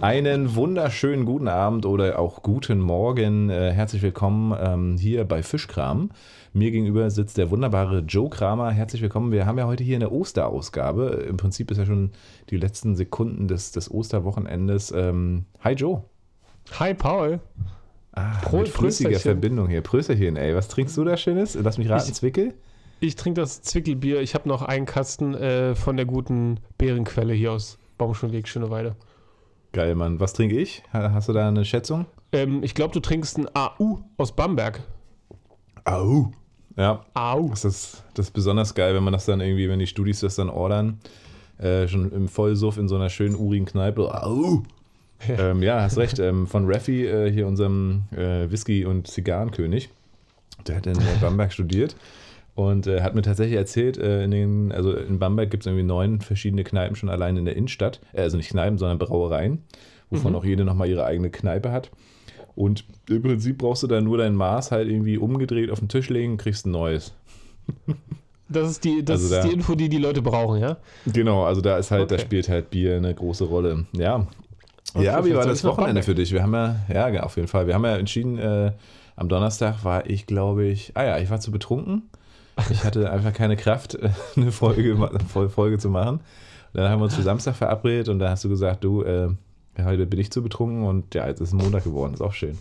Einen wunderschönen guten Abend oder auch guten Morgen. Äh, herzlich willkommen ähm, hier bei Fischkram. Mir gegenüber sitzt der wunderbare Joe Kramer. Herzlich willkommen. Wir haben ja heute hier eine Osterausgabe. Im Prinzip ist ja schon die letzten Sekunden des, des Osterwochenendes. Ähm, hi Joe. Hi Paul. Ah, Pro mit flüssiger. Verbindung hier. Prösterchen, ey. Was trinkst du da Schönes? Lass mich raten, ich, Zwickel? Ich trinke das Zwickelbier. Ich habe noch einen Kasten äh, von der guten Beerenquelle hier aus Baumschulweg, Schöneweide. Geil, Mann. Was trinke ich? Hast du da eine Schätzung? Ähm, ich glaube, du trinkst ein AU aus Bamberg. AU? Ja. AU. Das ist, das ist besonders geil, wenn man das dann irgendwie, wenn die Studis das dann ordern, äh, schon im Vollsuff in so einer schönen urigen Kneipe. AU! Ja, ähm, ja hast recht. Ähm, von Raffi, äh, hier unserem äh, Whisky- und Zigarrenkönig. Der hat in Bamberg studiert und äh, hat mir tatsächlich erzählt, äh, in den, also in Bamberg gibt es irgendwie neun verschiedene Kneipen schon allein in der Innenstadt. Äh, also nicht Kneipen, sondern Brauereien, wovon mhm. auch jede nochmal ihre eigene Kneipe hat. Und im Prinzip brauchst du da nur dein Maß halt irgendwie umgedreht auf den Tisch legen, kriegst ein neues. Das ist die, das also da, ist die Info, die die Leute brauchen, ja? Genau, also da ist halt, okay. da spielt halt Bier eine große Rolle. Ja. Okay, ja, wie war das Wochenende für dich? Wir haben ja, ja, auf jeden Fall. Wir haben ja entschieden, äh, am Donnerstag war ich, glaube ich, ah ja, ich war zu betrunken ich hatte einfach keine Kraft, eine Folge, Folge zu machen. Dann haben wir uns für Samstag verabredet und da hast du gesagt, du, äh, heute bin ich zu betrunken und ja, jetzt ist Montag geworden. Ist auch schön.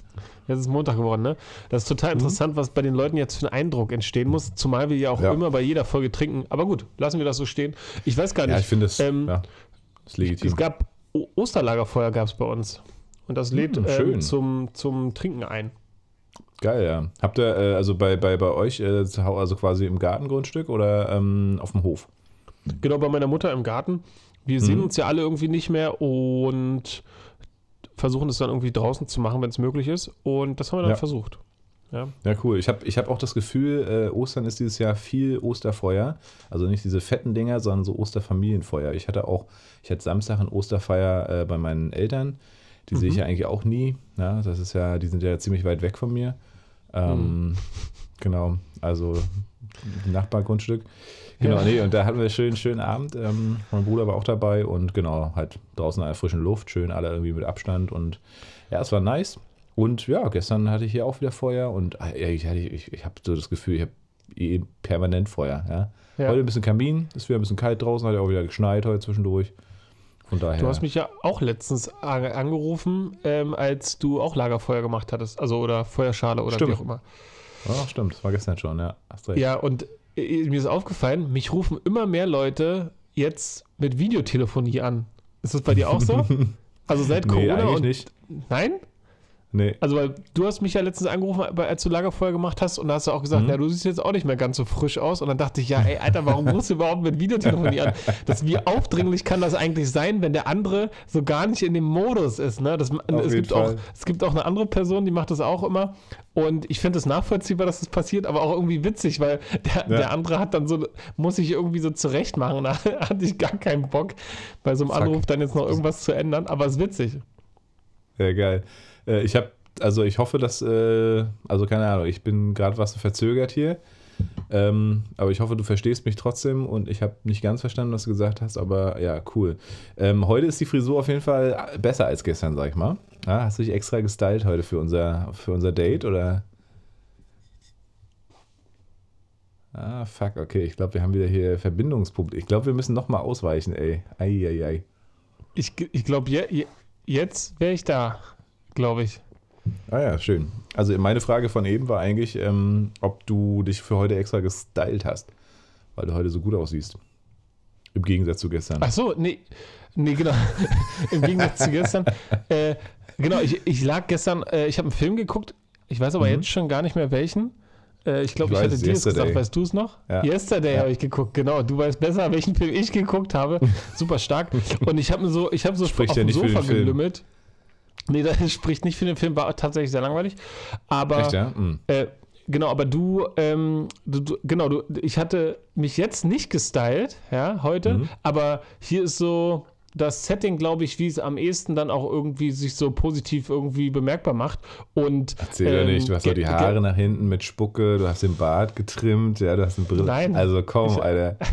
Jetzt ist Montag geworden, ne? Das ist total mhm. interessant, was bei den Leuten jetzt für ein Eindruck entstehen muss, zumal wir ja auch ja. immer bei jeder Folge trinken. Aber gut, lassen wir das so stehen. Ich weiß gar nicht. Ja, ich finde es ähm, ja, legitim. Es gab Osterlagerfeuer gab es bei uns. Und das lädt mhm, ähm, zum, zum Trinken ein. Geil, ja. Habt ihr äh, also bei, bei, bei euch äh, also quasi im Gartengrundstück oder ähm, auf dem Hof? Genau, bei meiner Mutter im Garten. Wir mhm. sehen uns ja alle irgendwie nicht mehr und versuchen es dann irgendwie draußen zu machen, wenn es möglich ist. Und das haben wir dann ja. versucht. Ja. ja, cool. Ich habe ich hab auch das Gefühl, äh, Ostern ist dieses Jahr viel Osterfeuer. Also nicht diese fetten Dinger, sondern so Osterfamilienfeuer. Ich hatte auch, ich hatte Samstag ein Osterfeier äh, bei meinen Eltern. Die mhm. sehe ich ja eigentlich auch nie. Ja, das ist ja, die sind ja ziemlich weit weg von mir. Ähm, mhm. Genau, also Nachbargrundstück. Genau, ja. nee, und da hatten wir einen schönen, schönen Abend. Ähm, mein Bruder war auch dabei und genau, halt draußen in der frischen Luft, schön alle irgendwie mit Abstand und ja, es war nice. Und ja, gestern hatte ich hier auch wieder Feuer und ah, ich, ich, ich habe so das Gefühl, ich habe eh permanent Feuer. Ja? ja? Heute ein bisschen Kamin, ist wieder ein bisschen kalt draußen, hat ja auch wieder geschneit heute zwischendurch. Von daher. Du hast mich ja auch letztens angerufen, ähm, als du auch Lagerfeuer gemacht hattest. Also oder Feuerschale oder stimmt. wie auch immer. Ja, stimmt, das war gestern schon, ja. Hast recht. Ja, und äh, mir ist aufgefallen, mich rufen immer mehr Leute jetzt mit Videotelefonie an. Ist das bei dir auch so? also seit Corona nee, und nicht. Nein? Nee. Also, weil du hast mich ja letztens angerufen, als du Lagerfeuer gemacht hast und da hast du auch gesagt, mhm. ja, du siehst jetzt auch nicht mehr ganz so frisch aus. Und dann dachte ich, ja, ey, Alter, warum rufst du überhaupt mit Videotelefonie an? Das, wie aufdringlich kann das eigentlich sein, wenn der andere so gar nicht in dem Modus ist, ne? Das, es, gibt auch, es gibt auch eine andere Person, die macht das auch immer. Und ich finde es nachvollziehbar, dass das passiert, aber auch irgendwie witzig, weil der, ja. der andere hat dann so, muss sich irgendwie so zurecht machen. Da hatte ich gar keinen Bock, bei so einem Fuck. Anruf dann jetzt noch irgendwas zu ändern, aber es ist witzig. Ja, geil. Äh, ich habe, also ich hoffe, dass, äh, also keine Ahnung, ich bin gerade was verzögert hier. Ähm, aber ich hoffe, du verstehst mich trotzdem und ich habe nicht ganz verstanden, was du gesagt hast, aber ja, cool. Ähm, heute ist die Frisur auf jeden Fall besser als gestern, sag ich mal. Ja, hast du dich extra gestylt heute für unser, für unser Date oder? Ah, fuck, okay. Ich glaube, wir haben wieder hier Verbindungsprobleme. Ich glaube, wir müssen nochmal ausweichen, ey. Eieiei. Ei, ei. Ich, ich glaube, je, jetzt wäre ich da glaube ich. Ah ja, schön. Also meine Frage von eben war eigentlich, ähm, ob du dich für heute extra gestylt hast, weil du heute so gut aussiehst. Im Gegensatz zu gestern. Ach so, nee, nee genau. Im Gegensatz zu gestern. Äh, genau, ich, ich lag gestern, äh, ich habe einen Film geguckt, ich weiß aber mhm. jetzt schon gar nicht mehr welchen. Äh, ich glaube, ich, ich hätte dir es gesagt, weißt du es noch? Ja. Yesterday ja. habe ich geguckt, genau. Du weißt besser, welchen Film ich geguckt habe. Super stark. Und ich habe so, ich habe so Spricht auf dem Sofa gelümmelt. Nee, das spricht nicht für den Film, war tatsächlich sehr langweilig. Aber Echt, ja? mhm. äh, genau, aber du, ähm, du, du, genau, du, ich hatte mich jetzt nicht gestylt, ja, heute, mhm. aber hier ist so das Setting, glaube ich, wie es am ehesten dann auch irgendwie sich so positiv irgendwie bemerkbar macht. Und, Erzähl ähm, doch nicht, du hast doch die Haare nach hinten mit Spucke, du hast den Bart getrimmt, ja, du hast eine Brille. Nein. Also komm, ich, Alter.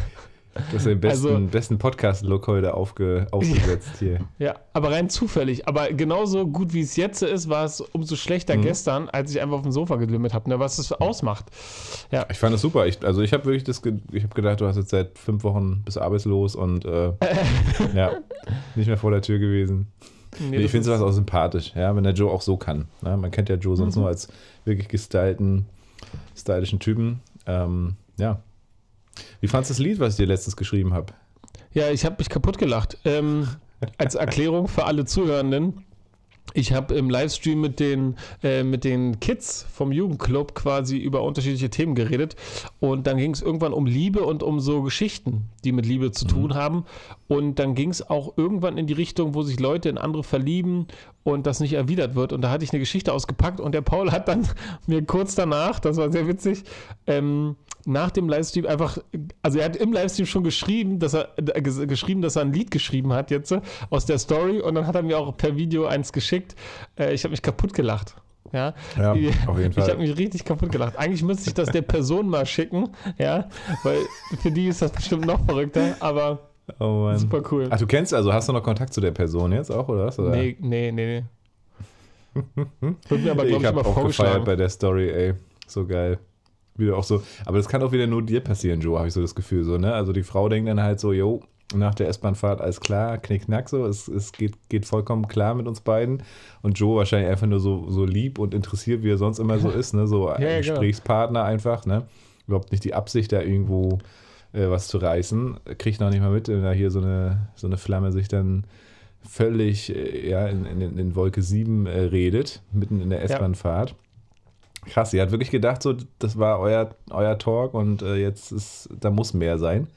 Du hast den besten, also, besten Podcast-Look heute aufge, aufgesetzt hier. Ja, aber rein zufällig. Aber genauso gut wie es jetzt ist, war es umso schlechter mhm. gestern, als ich einfach auf dem Sofa geglimmert habe, ne, was das ausmacht. Ja. Ich fand das super. Ich, also ich habe wirklich das, ich habe gedacht, du hast jetzt seit fünf Wochen bist arbeitslos und äh, ja, nicht mehr vor der Tür gewesen. Nee, ich finde sowas auch sympathisch, ja, wenn der Joe auch so kann. Ne? Man kennt ja Joe sonst mhm. nur als wirklich gestylten, stylischen Typen. Ähm, ja, wie fandest du das Lied, was ich dir letztens geschrieben habe? Ja, ich habe mich kaputt gelacht. Ähm, als Erklärung für alle Zuhörenden. Ich habe im Livestream mit den, äh, mit den Kids vom Jugendclub quasi über unterschiedliche Themen geredet. Und dann ging es irgendwann um Liebe und um so Geschichten, die mit Liebe zu tun mhm. haben. Und dann ging es auch irgendwann in die Richtung, wo sich Leute in andere verlieben und das nicht erwidert wird. Und da hatte ich eine Geschichte ausgepackt und der Paul hat dann mir kurz danach, das war sehr witzig, ähm, nach dem Livestream einfach, also er hat im Livestream schon geschrieben, dass er äh, geschrieben, dass er ein Lied geschrieben hat jetzt äh, aus der Story und dann hat er mir auch per Video eins geschickt. Äh, ich habe mich kaputt gelacht. Ja, ja auf jeden Fall. Ich habe mich richtig kaputt gelacht. Eigentlich müsste ich das der Person mal schicken, ja, weil für die ist das bestimmt noch verrückter, aber oh super cool. Ach, du kennst also, hast du noch Kontakt zu der Person jetzt auch, oder was? Oder? Nee, nee, nee, nee. Wird mir aber, glaube ich, ich habe auch gefeiert bei der Story, ey. So geil. Wieder auch so, aber das kann auch wieder nur dir passieren, Joe, habe ich so das Gefühl. So, ne? Also die Frau denkt dann halt so, yo, nach der S-Bahnfahrt alles klar, knickknack so, es, es geht, geht vollkommen klar mit uns beiden. Und Joe wahrscheinlich einfach nur so, so lieb und interessiert, wie er sonst immer so ist, ne? So ein ja, Gesprächspartner genau. einfach, ne? Überhaupt nicht die Absicht, da irgendwo äh, was zu reißen. Kriegt noch nicht mal mit, wenn da hier so eine, so eine Flamme sich dann völlig äh, ja, in, in, in Wolke 7 äh, redet, mitten in der S-Bahnfahrt. Ja. Krass, ihr hat wirklich gedacht, so, das war euer, euer Talk und äh, jetzt ist, da muss mehr sein.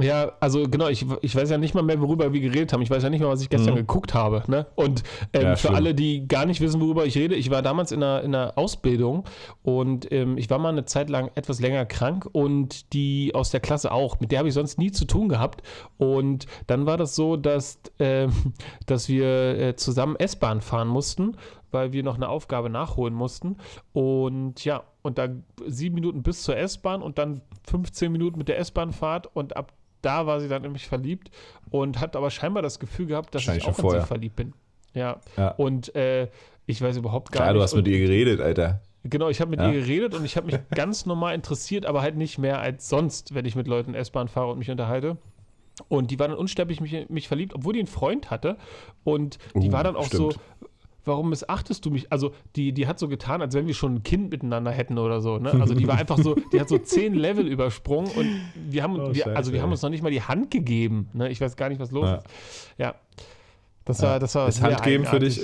Ja, also genau, ich, ich weiß ja nicht mal mehr, worüber wir geredet haben. Ich weiß ja nicht mal, was ich gestern mhm. geguckt habe. Ne? Und ähm, ja, für alle, die gar nicht wissen, worüber ich rede, ich war damals in einer, in einer Ausbildung und ähm, ich war mal eine Zeit lang etwas länger krank und die aus der Klasse auch. Mit der habe ich sonst nie zu tun gehabt. Und dann war das so, dass, äh, dass wir äh, zusammen S-Bahn fahren mussten weil wir noch eine Aufgabe nachholen mussten. Und ja, und dann sieben Minuten bis zur S-Bahn und dann 15 Minuten mit der S-Bahn-Fahrt und ab da war sie dann nämlich verliebt und hat aber scheinbar das Gefühl gehabt, dass ich auch in sie verliebt bin. Ja. ja. Und äh, ich weiß überhaupt gar Klar, nicht. du hast mit ihr geredet, Alter. Genau, ich habe mit ja. ihr geredet und ich habe mich ganz normal interessiert, aber halt nicht mehr als sonst, wenn ich mit Leuten S-Bahn fahre und mich unterhalte. Und die war dann unsterblich mich, mich verliebt, obwohl die einen Freund hatte. Und die uh, war dann auch stimmt. so, warum missachtest du mich? Also, die, die hat so getan, als wenn wir schon ein Kind miteinander hätten oder so. Ne? Also, die war einfach so, die hat so zehn Level übersprungen und wir haben, oh, wir, also wir haben uns noch nicht mal die Hand gegeben. Ne? Ich weiß gar nicht, was los ja. ist. Ja. Das war, das war ist Handgeben für dich,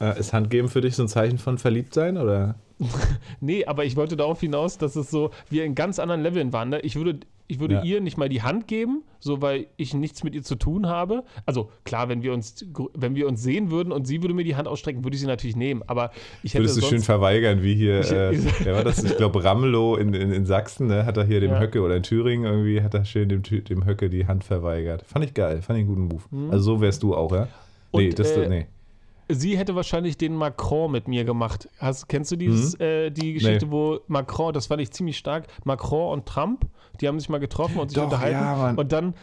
äh, ist Handgeben für dich so ein Zeichen von Verliebtsein oder? nee, aber ich wollte darauf hinaus, dass es so, wir in ganz anderen Leveln waren. Ne? Ich würde ich würde ja. ihr nicht mal die Hand geben, so weil ich nichts mit ihr zu tun habe. Also klar, wenn wir uns, wenn wir uns sehen würden und sie würde mir die Hand ausstrecken, würde ich sie natürlich nehmen. Aber ich hätte Würdest du schön verweigern, wie hier, ich, äh, wer war das? Ich glaube, Ramelow in, in, in, Sachsen, ne, hat er hier dem ja. Höcke oder in Thüringen irgendwie, hat er schön dem, dem Höcke die Hand verweigert. Fand ich geil, fand ich einen guten Move. Mhm. Also so wärst du auch, ja? Nee, und, das, äh, nee sie hätte wahrscheinlich den Macron mit mir gemacht. Hast, kennst du dieses, mhm. äh, die Geschichte, nee. wo Macron, das fand ich ziemlich stark, Macron und Trump, die haben sich mal getroffen und sich Doch, unterhalten. Ja, und dann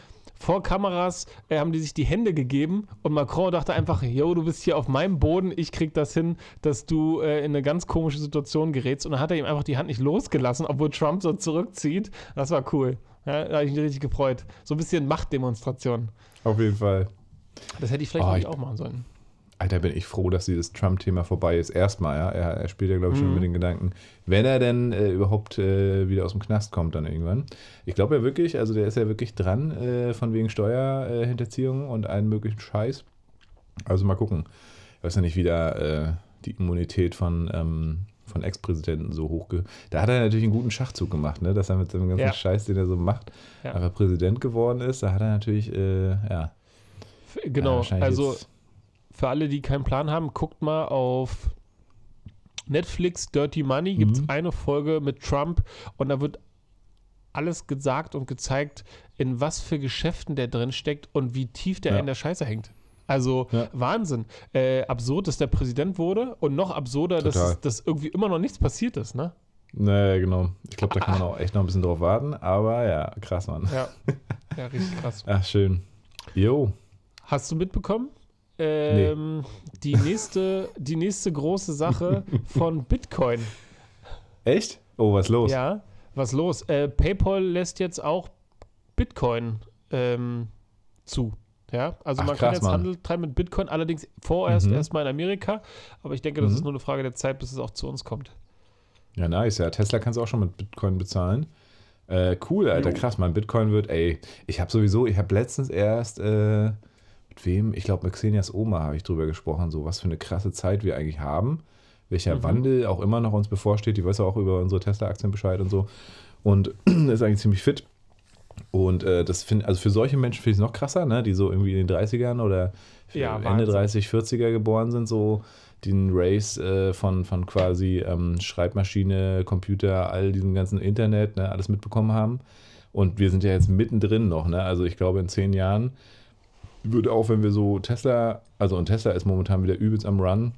vor Kameras äh, haben die sich die Hände gegeben und Macron dachte einfach, yo, du bist hier auf meinem Boden, ich krieg das hin, dass du äh, in eine ganz komische Situation gerätst. Und dann hat er ihm einfach die Hand nicht losgelassen, obwohl Trump so zurückzieht. Das war cool. Ja, da habe ich mich richtig gefreut. So ein bisschen Machtdemonstration. Auf jeden Fall. Das hätte ich vielleicht oh, ich, auch machen sollen. Alter, bin ich froh, dass dieses Trump-Thema vorbei ist. Erstmal, ja. Er, er spielt ja, glaube ich, schon mhm. mit den Gedanken, wenn er denn äh, überhaupt äh, wieder aus dem Knast kommt, dann irgendwann. Ich glaube ja wirklich, also der ist ja wirklich dran, äh, von wegen Steuerhinterziehung und allen möglichen Scheiß. Also mal gucken. Ich weiß ja nicht, wie da äh, die Immunität von, ähm, von Ex-Präsidenten so hoch. Da hat er natürlich einen guten Schachzug gemacht, ne? dass er mit seinem ganzen ja. Scheiß, den er so macht, ja. einfach Präsident geworden ist. Da hat er natürlich, äh, ja. Genau, also für alle, die keinen Plan haben, guckt mal auf Netflix Dirty Money. Gibt es mhm. eine Folge mit Trump und da wird alles gesagt und gezeigt, in was für Geschäften der drin steckt und wie tief der ja. in der Scheiße hängt. Also ja. Wahnsinn. Äh, absurd, dass der Präsident wurde und noch absurder, dass, dass irgendwie immer noch nichts passiert ist, ne? Naja, genau. Ich glaube, da kann man auch echt noch ein bisschen drauf warten. Aber ja, krass, Mann. Ja, ja richtig krass. Ach, schön. Jo. Hast du mitbekommen? Ähm, die, nächste, die nächste große Sache von Bitcoin. Echt? Oh, was los? Ja, was los? Äh, PayPal lässt jetzt auch Bitcoin ähm, zu. Ja, also Ach, man krass, kann jetzt Mann. Handel treiben mit Bitcoin, allerdings vorerst Mhm. erstmal in Amerika. Aber ich denke, das Mhm. ist nur eine Frage der Zeit, bis es auch zu uns kommt. Ja, nice. Ja, Tesla kannst du auch schon mit Bitcoin bezahlen. Äh, cool, Alter, Jo. krass. Mein Bitcoin wird, ey, ich habe sowieso, ich habe letztens erst, äh, mit wem? Ich glaube, mit Xenias Oma habe ich drüber gesprochen, so was für eine krasse Zeit wir eigentlich haben. Welcher Mhm. Wandel auch immer noch uns bevorsteht. Die weiß ja auch über unsere Tesla-Aktien Bescheid und so. Und ist eigentlich ziemlich fit. Und äh, das finde also für solche Menschen finde ich es noch krasser, ne? die so irgendwie in den 30ern oder Ja, Ende Wahnsinn. 30, 40er geboren sind, so den Race äh, von, von quasi ähm, Schreibmaschine, Computer, all diesem ganzen Internet, ne, alles mitbekommen haben. Und wir sind ja jetzt mittendrin noch, ne? Also ich glaube, in zehn Jahren würde auch, wenn wir so Tesla, also und Tesla ist momentan wieder übelst am Run,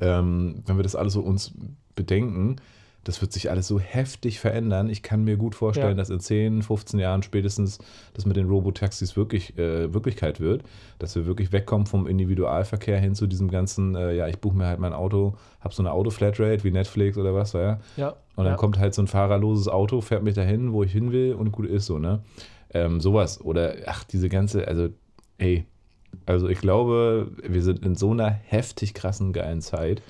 ähm, wenn wir das alles so uns bedenken, das wird sich alles so heftig verändern. Ich kann mir gut vorstellen, Ja. dass in 10, 15 Jahren spätestens das mit den Robotaxis wirklich äh, Wirklichkeit wird. Dass wir wirklich wegkommen vom Individualverkehr hin zu diesem ganzen, äh, ja, ich buche mir halt mein Auto, habe so eine Auto-Flatrate wie Netflix oder was, ja. Ja. Und dann ja. kommt halt so ein fahrerloses Auto, fährt mich dahin, wo ich hin will und gut ist so, ne? Ähm, sowas. Oder, ach, diese ganze, also, ey, also ich glaube, wir sind in so einer heftig krassen, geilen Zeit.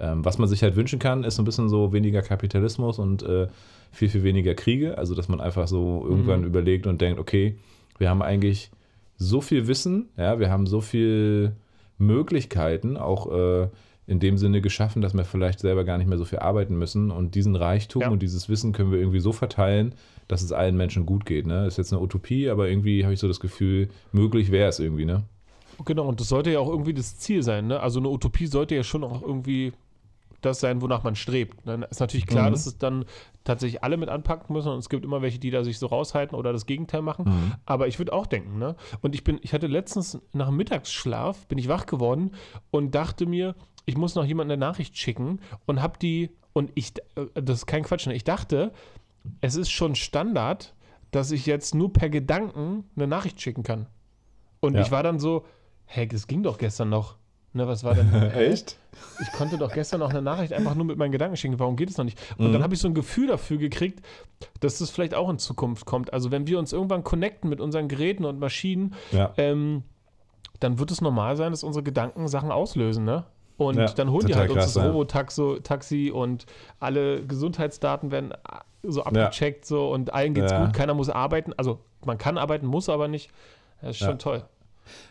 Ähm, was man sich halt wünschen kann, ist so ein bisschen so weniger Kapitalismus und äh, viel, viel weniger Kriege. Also, dass man einfach so irgendwann Mhm. überlegt und denkt, okay, wir haben eigentlich so viel Wissen, ja, wir haben so viel Möglichkeiten, auch äh, in dem Sinne geschaffen, dass wir vielleicht selber gar nicht mehr so viel arbeiten müssen. Und diesen Reichtum Ja. und dieses Wissen können wir irgendwie so verteilen, dass es allen Menschen gut geht. Ne? Ist jetzt eine Utopie, aber irgendwie habe ich so das Gefühl, möglich wäre es irgendwie, ne? Genau, und das sollte ja auch irgendwie das Ziel sein. Ne? Also eine Utopie sollte ja schon auch irgendwie das sein, wonach man strebt. Ne? Ist natürlich klar, Mhm. dass es dann tatsächlich alle mit anpacken müssen und es gibt immer welche, die da sich so raushalten oder das Gegenteil machen. Mhm. Aber ich würde auch denken, ne? Und ich bin, ich hatte letztens nach dem Mittagsschlaf, bin ich wach geworden und dachte mir, ich muss noch jemandem eine Nachricht schicken und hab die, und ich, äh, das ist kein Quatsch, ne? ich dachte, es ist schon Standard, dass ich jetzt nur per Gedanken eine Nachricht schicken kann. Und Ja. ich war dann so, hey, das ging doch gestern noch. Ne, was war denn? Echt? Ich konnte doch gestern noch eine Nachricht einfach nur mit meinen Gedanken schicken. Warum geht es noch nicht? Und Mhm. dann habe ich so ein Gefühl dafür gekriegt, dass das vielleicht auch in Zukunft kommt. Also wenn wir uns irgendwann connecten mit unseren Geräten und Maschinen, Ja. ähm, dann wird es normal sein, dass unsere Gedanken Sachen auslösen, ne? Und Ja, dann holen die halt krass, uns das. Robotaxi Taxi und alle Gesundheitsdaten werden so abgecheckt so und allen geht's Ja. gut, keiner muss arbeiten. Also man kann arbeiten, muss aber nicht. Das ist Ja. schon toll.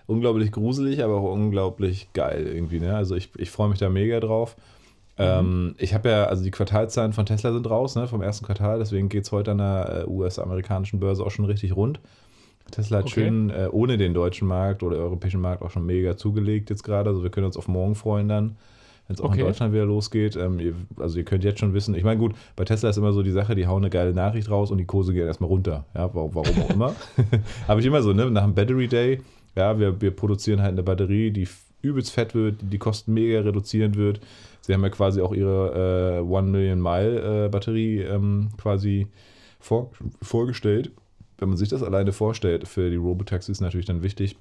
unglaublich gruselig, aber auch unglaublich geil irgendwie. Ne? Also ich, ich freue mich da mega drauf. Ähm, ich habe ja, also die Quartalzahlen von Tesla sind raus, ne, vom ersten Quartal, deswegen geht es heute an der äh, US-amerikanischen Börse auch schon richtig rund. Tesla hat Okay. schön äh, ohne den deutschen Markt oder europäischen Markt auch schon mega zugelegt jetzt gerade. Also wir können uns auf morgen freuen dann, wenn es auch Okay. in Deutschland wieder losgeht. Ähm, ihr, also ihr könnt jetzt schon wissen, ich meine gut, bei Tesla ist immer so die Sache, die hauen eine geile Nachricht raus und die Kurse gehen erstmal runter. Ja, warum, warum auch immer. Habe ich immer so, ne? Nach dem Battery Day, ja, wir, wir produzieren halt eine Batterie, die übelst fett wird, die die Kosten mega reduzieren wird. Sie haben ja quasi auch ihre äh, One Million Mile äh, Batterie ähm, quasi vor, vorgestellt. Wenn man sich das alleine vorstellt, für die Robotaxis ist natürlich dann wichtig,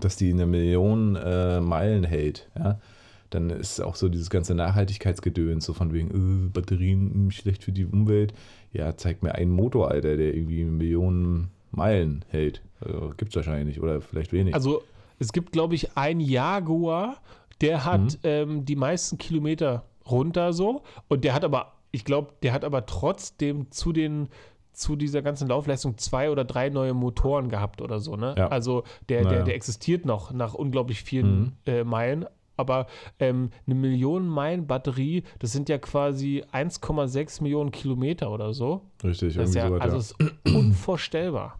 dass die eine Million äh, Meilen hält. Ja? Dann ist auch so dieses ganze Nachhaltigkeitsgedöns, so von wegen äh, Batterien mh, schlecht für die Umwelt. Ja, zeig mir einen Motor, Alter, der irgendwie Millionen Meilen hält. Äh, Gibt es wahrscheinlich nicht oder vielleicht wenig. Also es gibt, glaube ich, einen Jaguar, der hat Mhm. ähm, die meisten Kilometer runter so. Und der hat aber, ich glaube, der hat aber trotzdem zu den zu dieser ganzen Laufleistung zwei oder drei neue Motoren gehabt oder so. Ne? Ja. Also der, Naja. der, der existiert noch nach unglaublich vielen Mhm. äh, Meilen. Aber ähm, eine Million Meilen Batterie, das sind ja quasi 1,6 Millionen Kilometer oder so. Richtig, Das ist ja, so also ist unvorstellbar.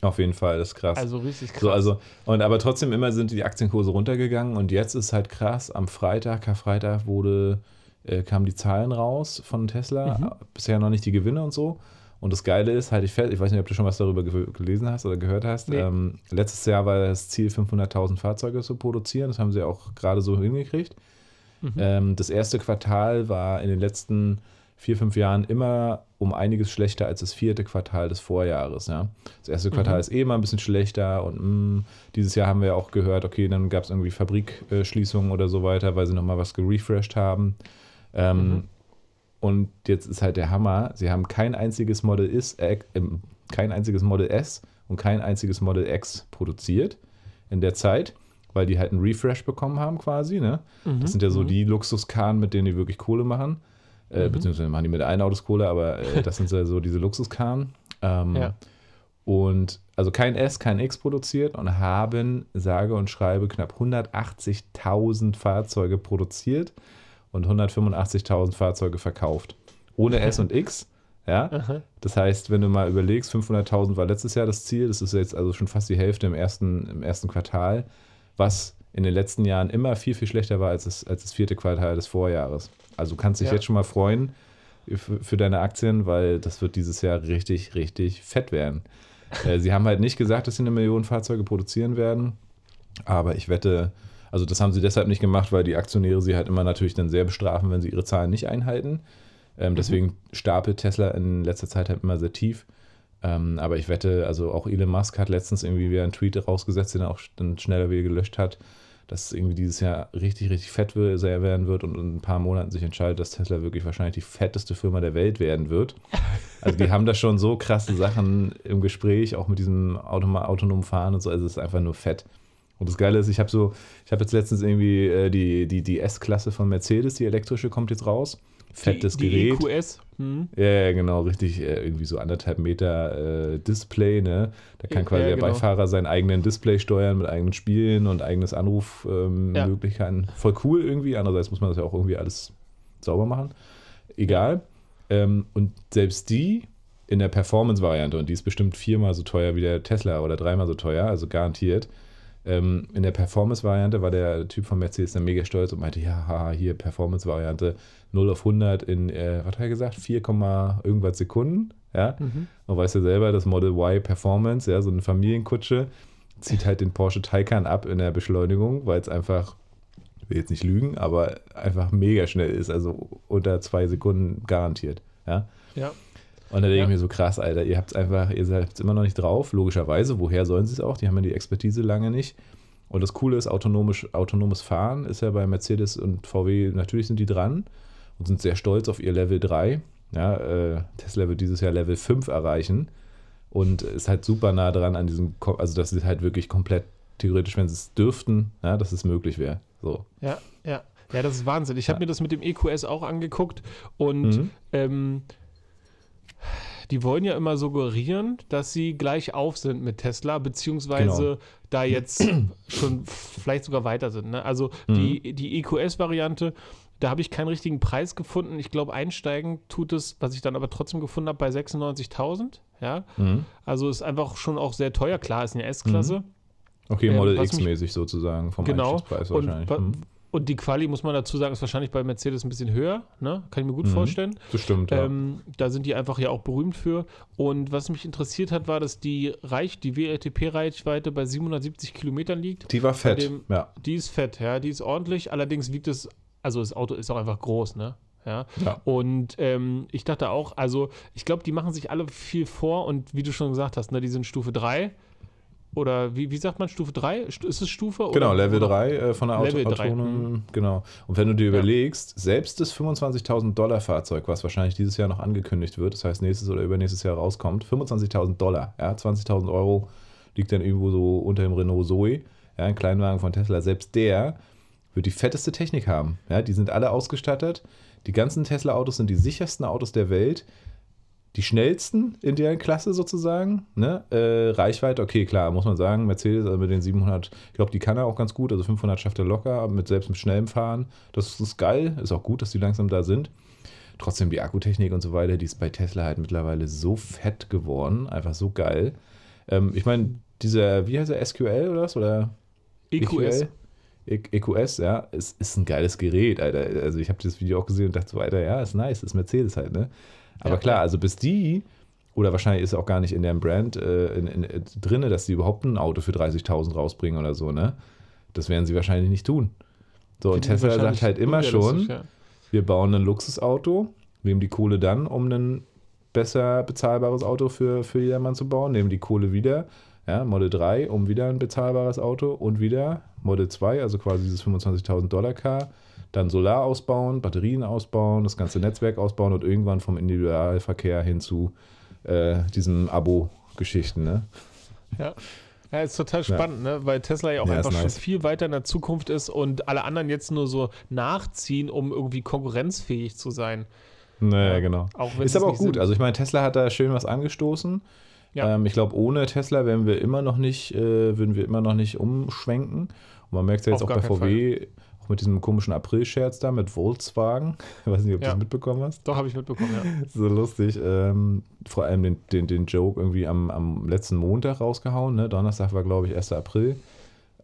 Auf jeden Fall, das ist krass. Also richtig krass. So, also, und aber trotzdem immer sind die Aktienkurse runtergegangen und jetzt ist halt krass, am Freitag, Karfreitag wurde, äh, kamen die Zahlen raus von Tesla, Mhm. bisher noch nicht die Gewinne und so. Und das Geile ist, halt ich fest, ich weiß nicht, ob du schon was darüber ge gelesen hast oder gehört hast. Nee. Ähm, letztes Jahr war das Ziel, 500.000 Fahrzeuge zu produzieren. Das haben sie auch gerade so hingekriegt. Mhm. Ähm, das erste Quartal war in den letzten vier, fünf Jahren immer um einiges schlechter als das vierte Quartal des Vorjahres. Ja. Das erste Quartal Mhm. ist eh immer ein bisschen schlechter und mh, dieses Jahr haben wir auch gehört, okay, dann gab es irgendwie Fabrikschließungen oder so weiter, weil sie nochmal was gerefreshed haben. Ähm, Mhm. Und jetzt ist halt der Hammer, sie haben kein einziges Model S, äh, kein einziges Model S und kein einziges Model X produziert in der Zeit, weil die halt einen Refresh bekommen haben quasi. Ne? Mhm. Das sind ja so die Luxuskarren, mit denen die wirklich Kohle machen. Äh, Mhm. Beziehungsweise machen die mit allen Autos Kohle, aber äh, das sind ja so diese Luxuskarren. Ähm, Ja. Und also kein S, kein X produziert und haben, sage und schreibe, knapp 180.000 Fahrzeuge produziert und 185.000 Fahrzeuge verkauft. Ohne S und X. Ja, Aha. das heißt, wenn du mal überlegst, 500.000 war letztes Jahr das Ziel, das ist jetzt also schon fast die Hälfte im ersten, im ersten Quartal, was in den letzten Jahren immer viel, viel schlechter war als das, als das vierte Quartal des Vorjahres. Also du kannst dich Ja. jetzt schon mal freuen für, für deine Aktien, weil das wird dieses Jahr richtig, richtig fett werden. Äh, sie haben halt nicht gesagt, dass sie eine Million Fahrzeuge produzieren werden, aber ich wette, also das haben sie deshalb nicht gemacht, weil die Aktionäre sie halt immer natürlich dann sehr bestrafen, wenn sie ihre Zahlen nicht einhalten. Ähm, deswegen stapelt Tesla in letzter Zeit halt immer sehr tief. Ähm, aber ich wette, also auch Elon Musk hat letztens irgendwie wieder einen Tweet rausgesetzt, den er auch dann schneller wieder gelöscht hat, dass irgendwie dieses Jahr richtig, richtig fett werden wird und in ein paar Monaten sich entscheidet, dass Tesla wirklich wahrscheinlich die fetteste Firma der Welt werden wird. Also die haben da schon so krasse Sachen im Gespräch, auch mit diesem autonomen Fahren und so, also es ist einfach nur fett. Und das Geile ist, ich habe so, ich habe jetzt letztens irgendwie äh, die, die, die S-Klasse von Mercedes, die elektrische, kommt jetzt raus. Fettes die, die Gerät. EQS. Hm. Ja, genau, richtig, äh, irgendwie so anderthalb Meter äh, Display, ne? Da kann Ja, quasi ja, der genau. Beifahrer seinen eigenen Display steuern mit eigenen Spielen und eigenes Anrufmöglichkeiten. Ähm, Ja. Voll cool irgendwie. Andererseits muss man das ja auch irgendwie alles sauber machen. Egal. Ähm, und selbst die in der Performance-Variante, und die ist bestimmt viermal so teuer wie der Tesla oder dreimal so teuer, also garantiert. Ähm, in der Performance-Variante war der Typ von Mercedes dann mega stolz und meinte, ja, haha, hier Performance-Variante 0 auf 100 in, äh, was hat er gesagt, 4, irgendwas Sekunden. Ja, Mhm. man weiß ja selber, das Model Y Performance, ja, so eine Familienkutsche, zieht halt den Porsche Taycan ab in der Beschleunigung, weil es einfach, ich will jetzt nicht lügen, aber einfach mega schnell ist, also unter zwei Sekunden garantiert. Ja. Ja. Und da denke Ja. ich mir so krass, Alter, ihr habt es einfach, ihr seid es immer noch nicht drauf, logischerweise. Woher sollen sie es auch? Die haben ja die Expertise lange nicht. Und das Coole ist, autonomisch, autonomes Fahren ist ja bei Mercedes und VW, natürlich sind die dran und sind sehr stolz auf ihr Level 3. Ja, äh, Tesla wird dieses Jahr Level 5 erreichen und ist halt super nah dran an diesem, also das ist halt wirklich komplett theoretisch, wenn sie es dürften, ja, dass es möglich wäre. So. Ja, ja. Ja, das ist Wahnsinn. Ich habe Ja. mir das mit dem EQS auch angeguckt und Mhm. ähm, die wollen ja immer suggerieren, dass sie gleich auf sind mit Tesla, beziehungsweise Genau. da jetzt schon vielleicht sogar weiter sind. Ne? Also Mhm. die, die EQS-Variante, da habe ich keinen richtigen Preis gefunden. Ich glaube, einsteigen tut es, was ich dann aber trotzdem gefunden habe, bei 96.000. Ja, Mhm. also ist einfach schon auch sehr teuer. Klar, ist eine S-Klasse. Okay, Ähm, Model mich- X-mäßig sozusagen vom Genau. Einstiegspreis Und, wahrscheinlich. wa- Mhm. Und die Quali, muss man dazu sagen, ist wahrscheinlich bei Mercedes ein bisschen höher. Ne? Kann ich mir gut Mhm. vorstellen. Das stimmt, ja. Ähm, da sind die einfach ja auch berühmt für. Und was mich interessiert hat, war, dass die, Reich, die WLTP-Reichweite bei 770 Kilometern liegt. Die war fett, dem- ja. Die ist fett, ja, die ist ordentlich. Allerdings wiegt es, also das Auto ist auch einfach groß, ne? Ja. ja. Und ähm, ich dachte auch, also ich glaube, die machen sich alle viel vor und wie du schon gesagt hast, ne, die sind Stufe 3. Oder wie, wie sagt man Stufe 3? Ist es Stufe? Genau, oder, Level oder? 3 äh, von der Auto Level drei, autonomen, genau. Und wenn du dir überlegst, selbst das 25.000 Dollar Fahrzeug, was wahrscheinlich dieses Jahr noch angekündigt wird, das heißt nächstes oder übernächstes Jahr rauskommt, 25.000 Dollar, ja, 20.000 Euro liegt dann irgendwo so unter dem Renault Zoe, ja, ein Kleinwagen von Tesla, selbst der wird die fetteste Technik haben, ja, die sind alle ausgestattet, die ganzen Tesla-Autos sind die sichersten Autos der Welt, die schnellsten in deren Klasse sozusagen. Ne? Äh, Reichweite, okay, klar, muss man sagen. Mercedes also mit den 700, ich glaube, die kann er auch ganz gut. Also 500 schafft er locker, mit selbst mit schnellem Fahren. Das ist geil. Ist auch gut, dass die langsam da sind. Trotzdem die Akkutechnik und so weiter, die ist bei Tesla halt mittlerweile so fett geworden. Einfach so geil. Ähm, ich meine, dieser, wie heißt der, SQL oder was? Oder EQS. E- EQS, ja, ist, ist ein geiles Gerät, Alter. Also ich habe das Video auch gesehen und dachte so, Alter, ja, ist nice, ist Mercedes halt, ne? Aber Ja, klar, also bis die, oder wahrscheinlich ist auch gar nicht in deren Brand äh, in, in, äh, drin, dass die überhaupt ein Auto für 30.000 rausbringen oder so, ne? Das werden sie wahrscheinlich nicht tun. So, und Tesla sagt halt immer schon, ja. wir bauen ein Luxusauto, nehmen die Kohle dann, um ein besser bezahlbares Auto für, für jedermann zu bauen, nehmen die Kohle wieder, ja, Model 3, um wieder ein bezahlbares Auto und wieder Model 2, also quasi dieses 25.000 Dollar Car, dann Solar ausbauen, Batterien ausbauen, das ganze Netzwerk ausbauen und irgendwann vom Individualverkehr hin zu äh, diesen Abo-Geschichten, ne? Ja. Ja, ist total spannend, ja. ne? weil Tesla ja auch ja, einfach schon nice. viel weiter in der Zukunft ist und alle anderen jetzt nur so nachziehen, um irgendwie konkurrenzfähig zu sein. Naja, ja, genau. ist aber auch gut. Sind. Also ich meine, Tesla hat da schön was angestoßen. Ja. Ähm, ich glaube, ohne Tesla wären wir immer noch nicht, äh, würden wir immer noch nicht umschwenken. Und man merkt es ja jetzt Auf auch bei VW, Fall mit diesem komischen April-Scherz da mit Volkswagen. Ich weiß nicht, ob du ja. das mitbekommen hast. Doch, habe ich mitbekommen, ja. so lustig. Ähm, vor allem den, den, den Joke irgendwie am, am letzten Montag rausgehauen. Ne? Donnerstag war, glaube ich, 1. April.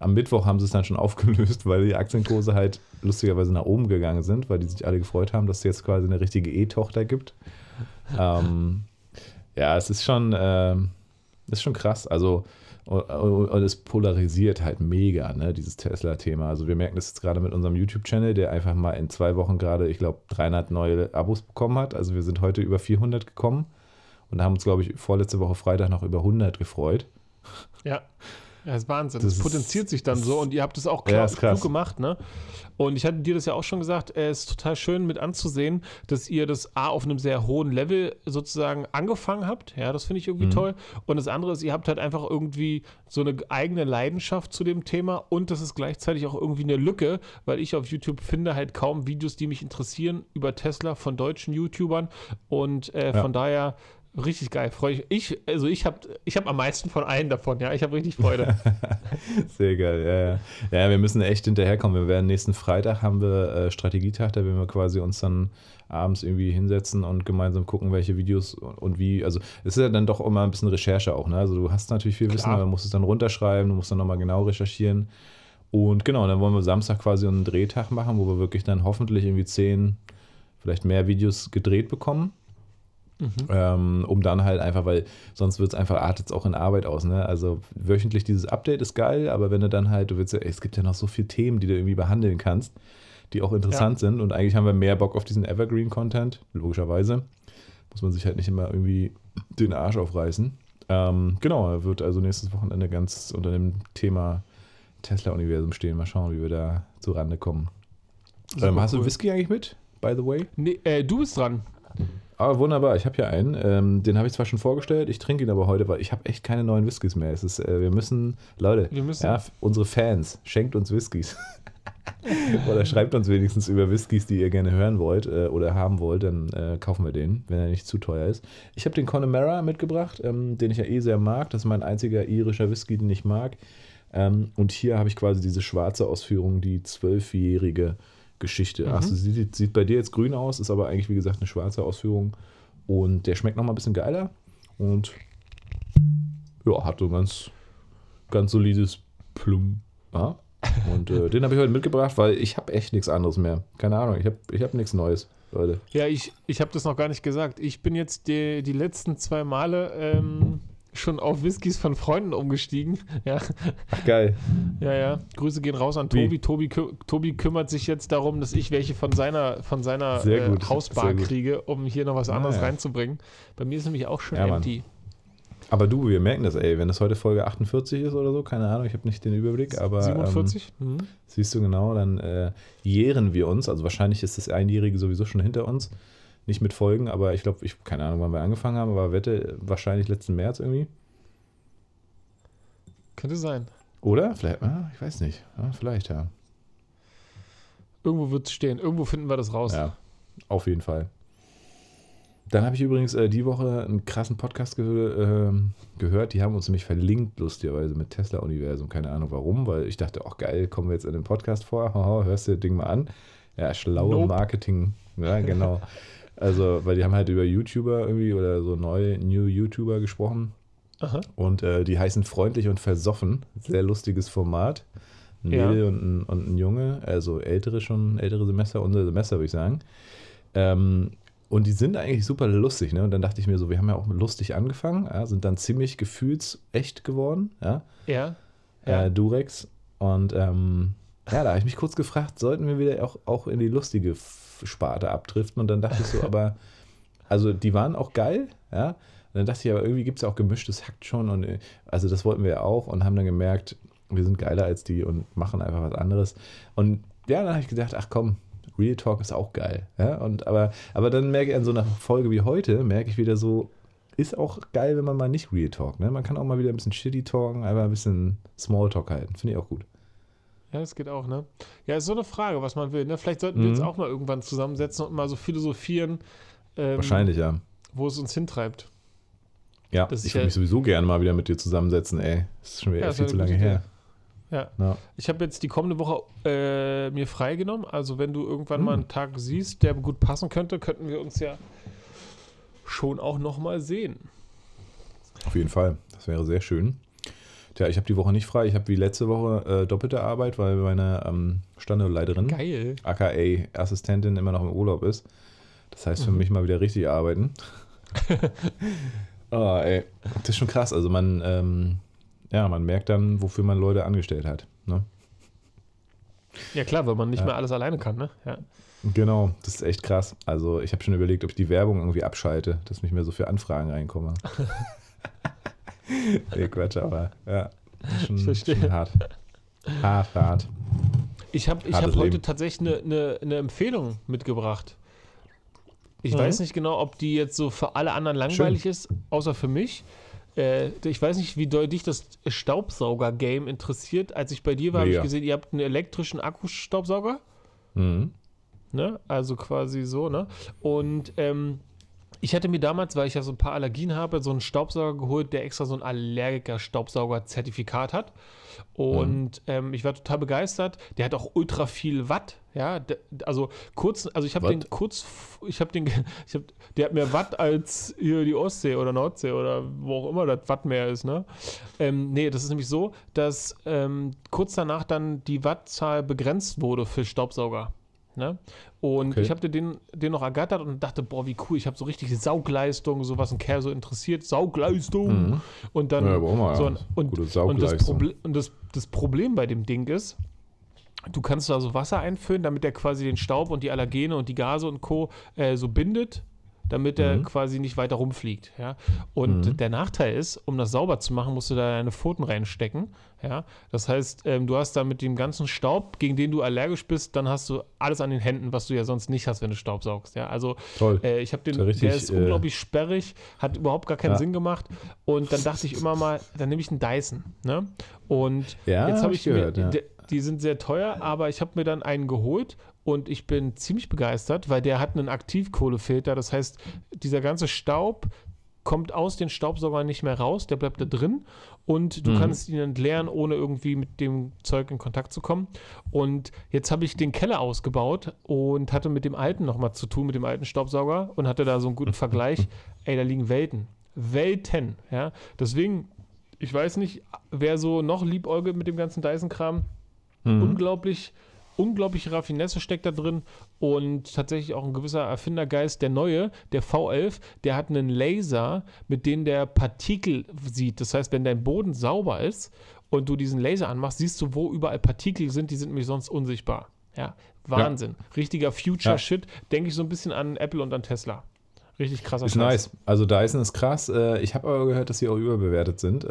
Am Mittwoch haben sie es dann schon aufgelöst, weil die Aktienkurse halt lustigerweise nach oben gegangen sind, weil die sich alle gefreut haben, dass es jetzt quasi eine richtige E-Tochter gibt. ähm, ja, es ist schon, äh, ist schon krass. Also und es polarisiert halt mega, ne, dieses Tesla-Thema. Also wir merken das jetzt gerade mit unserem YouTube-Channel, der einfach mal in zwei Wochen gerade, ich glaube, 300 neue Abos bekommen hat. Also wir sind heute über 400 gekommen und haben uns, glaube ich, vorletzte Woche Freitag noch über 100 gefreut. Ja. Ja, das ist Wahnsinn. Das, das potenziert sich dann so und ihr habt es auch klar, ja, klug gemacht, ne? Und ich hatte dir das ja auch schon gesagt, es ist total schön mit anzusehen, dass ihr das A auf einem sehr hohen Level sozusagen angefangen habt. Ja, das finde ich irgendwie mhm. toll. Und das andere ist, ihr habt halt einfach irgendwie so eine eigene Leidenschaft zu dem Thema und das ist gleichzeitig auch irgendwie eine Lücke, weil ich auf YouTube finde halt kaum Videos, die mich interessieren über Tesla von deutschen YouTubern und äh, ja. von daher Richtig geil, freue ich. Ich, also ich habe ich hab am meisten von allen davon, ja. Ich habe richtig Freude. Sehr geil, ja, ja. Ja, wir müssen echt hinterherkommen. Wir werden nächsten Freitag haben wir äh, Strategietag, da werden wir quasi uns dann abends irgendwie hinsetzen und gemeinsam gucken, welche Videos und, und wie. Also es ist ja dann doch immer ein bisschen Recherche auch, ne? Also du hast natürlich viel Klar. Wissen, aber musst es dann runterschreiben, du musst dann nochmal genau recherchieren. Und genau, dann wollen wir Samstag quasi einen Drehtag machen, wo wir wirklich dann hoffentlich irgendwie zehn, vielleicht mehr Videos gedreht bekommen. Mhm. Ähm, um dann halt einfach, weil sonst wird es einfach, artet es auch in Arbeit aus. Ne? Also wöchentlich dieses Update ist geil, aber wenn du dann halt, du willst ja, es gibt ja noch so viele Themen, die du irgendwie behandeln kannst, die auch interessant ja. sind und eigentlich haben wir mehr Bock auf diesen Evergreen-Content, logischerweise. Muss man sich halt nicht immer irgendwie den Arsch aufreißen. Ähm, genau, er wird also nächstes Wochenende ganz unter dem Thema Tesla-Universum stehen. Mal schauen, wie wir da zur Rande kommen. Ähm, hast cool. du Whisky eigentlich mit, by the way? Nee, äh, du bist dran. Aber wunderbar, ich habe hier einen. Ähm, den habe ich zwar schon vorgestellt, ich trinke ihn aber heute, weil ich habe echt keine neuen Whiskys mehr. Es ist, äh, wir müssen, Leute, wir müssen. Ja, unsere Fans, schenkt uns Whiskys. oder schreibt uns wenigstens über Whiskys, die ihr gerne hören wollt äh, oder haben wollt, dann äh, kaufen wir den, wenn er nicht zu teuer ist. Ich habe den Connemara mitgebracht, ähm, den ich ja eh sehr mag. Das ist mein einziger irischer Whisky, den ich mag. Ähm, und hier habe ich quasi diese schwarze Ausführung, die zwölfjährige Geschichte. Mhm. Ach, sieht, sieht bei dir jetzt grün aus, ist aber eigentlich, wie gesagt, eine schwarze Ausführung. Und der schmeckt nochmal ein bisschen geiler. Und ja, hat so ganz, ganz solides Plum. Ja. Und äh, den habe ich heute mitgebracht, weil ich habe echt nichts anderes mehr. Keine Ahnung, ich habe ich hab nichts Neues, Leute. Ja, ich, ich habe das noch gar nicht gesagt. Ich bin jetzt die, die letzten zwei Male ähm, schon auf Whiskys von Freunden umgestiegen. Ja. Ach, geil. Ja, ja. Grüße gehen raus an Tobi. Tobi, Tobi kümmert sich jetzt darum, dass ich welche von seiner, von seiner äh, Hausbar kriege, um hier noch was anderes ah, ja. reinzubringen. Bei mir ist nämlich auch schon ja, empty. Aber du, wir merken das, ey, wenn das heute Folge 48 ist oder so, keine Ahnung, ich habe nicht den Überblick, aber 47? Ähm, mhm. siehst du genau, dann äh, jähren wir uns, also wahrscheinlich ist das Einjährige sowieso schon hinter uns nicht mit Folgen, aber ich glaube, ich keine Ahnung, wann wir angefangen haben, aber wette wahrscheinlich letzten März irgendwie. Könnte sein. Oder? Vielleicht, ah, ich weiß nicht. Ja, vielleicht, ja. Irgendwo wird es stehen. Irgendwo finden wir das raus. Ja, auf jeden Fall. Dann habe ich übrigens äh, die Woche einen krassen Podcast ge äh, gehört. Die haben uns nämlich verlinkt, lustigerweise, mit Tesla-Universum. Keine Ahnung warum, weil ich dachte, ach geil, kommen wir jetzt in den Podcast vor. Haha, hörst du das Ding mal an. Ja, schlaue nope. Marketing. Ja, genau. Also, weil die haben halt über YouTuber irgendwie oder so neue New YouTuber gesprochen. Aha. Und äh, die heißen Freundlich und Versoffen. Sehr lustiges Format. Ein ja. Mädel und ein, und ein Junge, also ältere schon, ältere Semester, unser Semester würde ich sagen. Ähm, und die sind eigentlich super lustig, ne? Und dann dachte ich mir so, wir haben ja auch lustig angefangen, ja, sind dann ziemlich gefühlsecht geworden, ja. Ja. ja. Äh, Durex. Und ähm, Ja, da habe ich mich kurz gefragt, sollten wir wieder auch, auch in die lustige Sparte abdriften? Und dann dachte ich so, aber, also die waren auch geil, ja. Und dann dachte ich, aber irgendwie gibt es ja auch gemischtes Hackt schon. Und also das wollten wir ja auch und haben dann gemerkt, wir sind geiler als die und machen einfach was anderes. Und ja, dann habe ich gedacht, ach komm, Real Talk ist auch geil. Ja? Und, aber, aber dann merke ich an so einer Folge wie heute, merke ich wieder so, ist auch geil, wenn man mal nicht Real Talk. Ne? Man kann auch mal wieder ein bisschen Shitty talken, einfach ein bisschen Small Talk halten. Finde ich auch gut. Ja, das geht auch, ne? Ja, ist so eine Frage, was man will. Ne? Vielleicht sollten wir uns Mhm. auch mal irgendwann zusammensetzen und mal so philosophieren, ähm, Wahrscheinlich, ja. wo es uns hintreibt. Ja, das ich würde ja- mich sowieso gerne mal wieder mit dir zusammensetzen, ey. Das ist schon wieder Ja, viel zu lange her. Ja. Ja. Ich habe jetzt die kommende Woche äh, mir freigenommen. Also, wenn du irgendwann Hm. mal einen Tag siehst, der gut passen könnte, könnten wir uns ja schon auch noch mal sehen. Auf jeden Fall. Das wäre sehr schön. Tja, ich habe die Woche nicht frei. Ich habe wie letzte Woche äh, doppelte Arbeit, weil meine ähm, Standortleiterin, Geil. aka Assistentin, immer noch im Urlaub ist. Das heißt für Mhm. mich mal wieder richtig arbeiten. oh, ey. Das ist schon krass. Also man, ähm, ja, man merkt dann, wofür man Leute angestellt hat. Ne? Ja, klar, weil man nicht Ja. mehr alles alleine kann, ne? Ja. Genau, das ist echt krass. Also ich habe schon überlegt, ob ich die Werbung irgendwie abschalte, dass nicht mehr so viele Anfragen reinkommen. nee, Quatsch, aber ja, schon, Ich verstehe. schon hart. Hart, hart. Ich habe ich hab heute Leben. tatsächlich eine ne, ne Empfehlung mitgebracht. Ich Mhm. weiß nicht genau, ob die jetzt so für alle anderen langweilig ist, außer für mich. Äh, ich weiß nicht, wie doll dich das Staubsauger-Game interessiert. Als ich bei dir war, habe ich gesehen, ihr habt einen elektrischen Akkustaubsauger. Mhm. Ne? Also quasi so, ne? Und ähm, ich hatte mir damals, weil ich ja so ein paar Allergien habe, so einen Staubsauger geholt, der extra so ein Allergiker-Staubsauger-Zertifikat hat. Und ähm, ich war total begeistert. Der hat auch ultra viel Watt. Ja, der, also kurz, also ich habe Watt? den kurz, ich habe den, ich habe, der hat mehr Watt als hier die Ostsee oder Nordsee oder wo auch immer das Wattmeer ist, ne? Ähm, nee, das ist nämlich so, dass ähm, kurz danach dann die Wattzahl begrenzt wurde für Staubsauger. Ne? Und Okay. ich habe den, den noch ergattert und dachte, boah, wie cool, ich habe so richtig Saugleistung, so was ein Kerl so interessiert, Saugleistung. Mhm. Und dann Ja, mal so ein, und, und, das. Proble und das, das Problem bei dem Ding ist, du kannst da so Wasser einfüllen, damit der quasi den Staub und die Allergene und die Gase und Co. Äh, so bindet, damit er Mhm. quasi nicht weiter rumfliegt. Ja? Und Mhm. der Nachteil ist, um das sauber zu machen, musst du da deine Pfoten reinstecken. Ja? Das heißt, ähm, du hast da mit dem ganzen Staub, gegen den du allergisch bist, dann hast du alles an den Händen, was du ja sonst nicht hast, wenn du Staub saugst. Ja? Also Toll. äh, ich habe den, ja richtig, der ist äh, unglaublich sperrig, hat überhaupt gar keinen Ja. Sinn gemacht. Und dann dachte ich immer mal, dann nehme ich einen Dyson. Ne? Und Ja, jetzt hab habe ich ich, gehört, mir, ja. Die, sind sehr teuer, aber ich habe mir dann einen geholt und ich bin ziemlich begeistert, weil der hat einen Aktivkohlefilter. Das heißt, dieser ganze Staub kommt aus den Staubsaugern nicht mehr raus, der bleibt da drin und du Mhm. kannst ihn entleeren, ohne irgendwie mit dem Zeug in Kontakt zu kommen. Und jetzt habe ich den Keller ausgebaut und hatte mit dem alten nochmal zu tun, mit dem alten Staubsauger und hatte da so einen guten Vergleich. Ey, da liegen Welten. Welten, ja. Deswegen, ich weiß nicht, wer so noch liebäugelt mit dem ganzen Dyson-Kram. Mhm. Unglaublich, unglaubliche Raffinesse steckt da drin und tatsächlich auch ein gewisser Erfindergeist. Der neue, der V11, der hat einen Laser, mit dem der Partikel sieht. Das heißt, wenn dein Boden sauber ist und du diesen Laser anmachst, siehst du, wo überall Partikel sind, die sind nämlich sonst unsichtbar. Ja, Wahnsinn. Richtiger Future-Shit. Denke ich so ein bisschen an Apple und an Tesla. Richtig krasser Ist Scheiß. nice. Also Dyson ist krass. Äh, Ich habe aber gehört, dass sie auch überbewertet sind.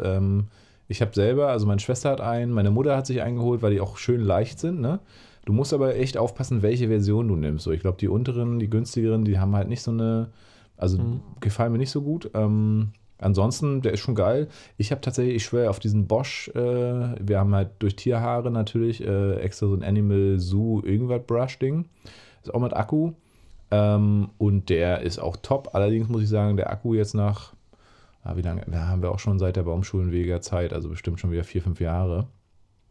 Ich habe selber, also meine Schwester hat einen, meine Mutter hat sich eingeholt, weil die auch schön leicht sind. Ne? Du musst aber echt aufpassen, welche Version du nimmst. So, ich glaube, die unteren, die günstigeren, die haben halt nicht so eine, also Mhm. gefallen mir nicht so gut. Ähm, ansonsten, der ist schon geil. Ich habe tatsächlich, ich schwöre auf diesen Bosch, äh, wir haben halt durch Tierhaare natürlich äh, extra so ein Animal Zoo irgendwas Brush-Ding. Ist auch mit Akku. Ähm, und der ist auch top. Allerdings muss ich sagen, der Akku jetzt nach, ah, wie lange, da haben wir auch schon seit der Baumschulenweger Zeit, also bestimmt schon wieder vier, fünf Jahre.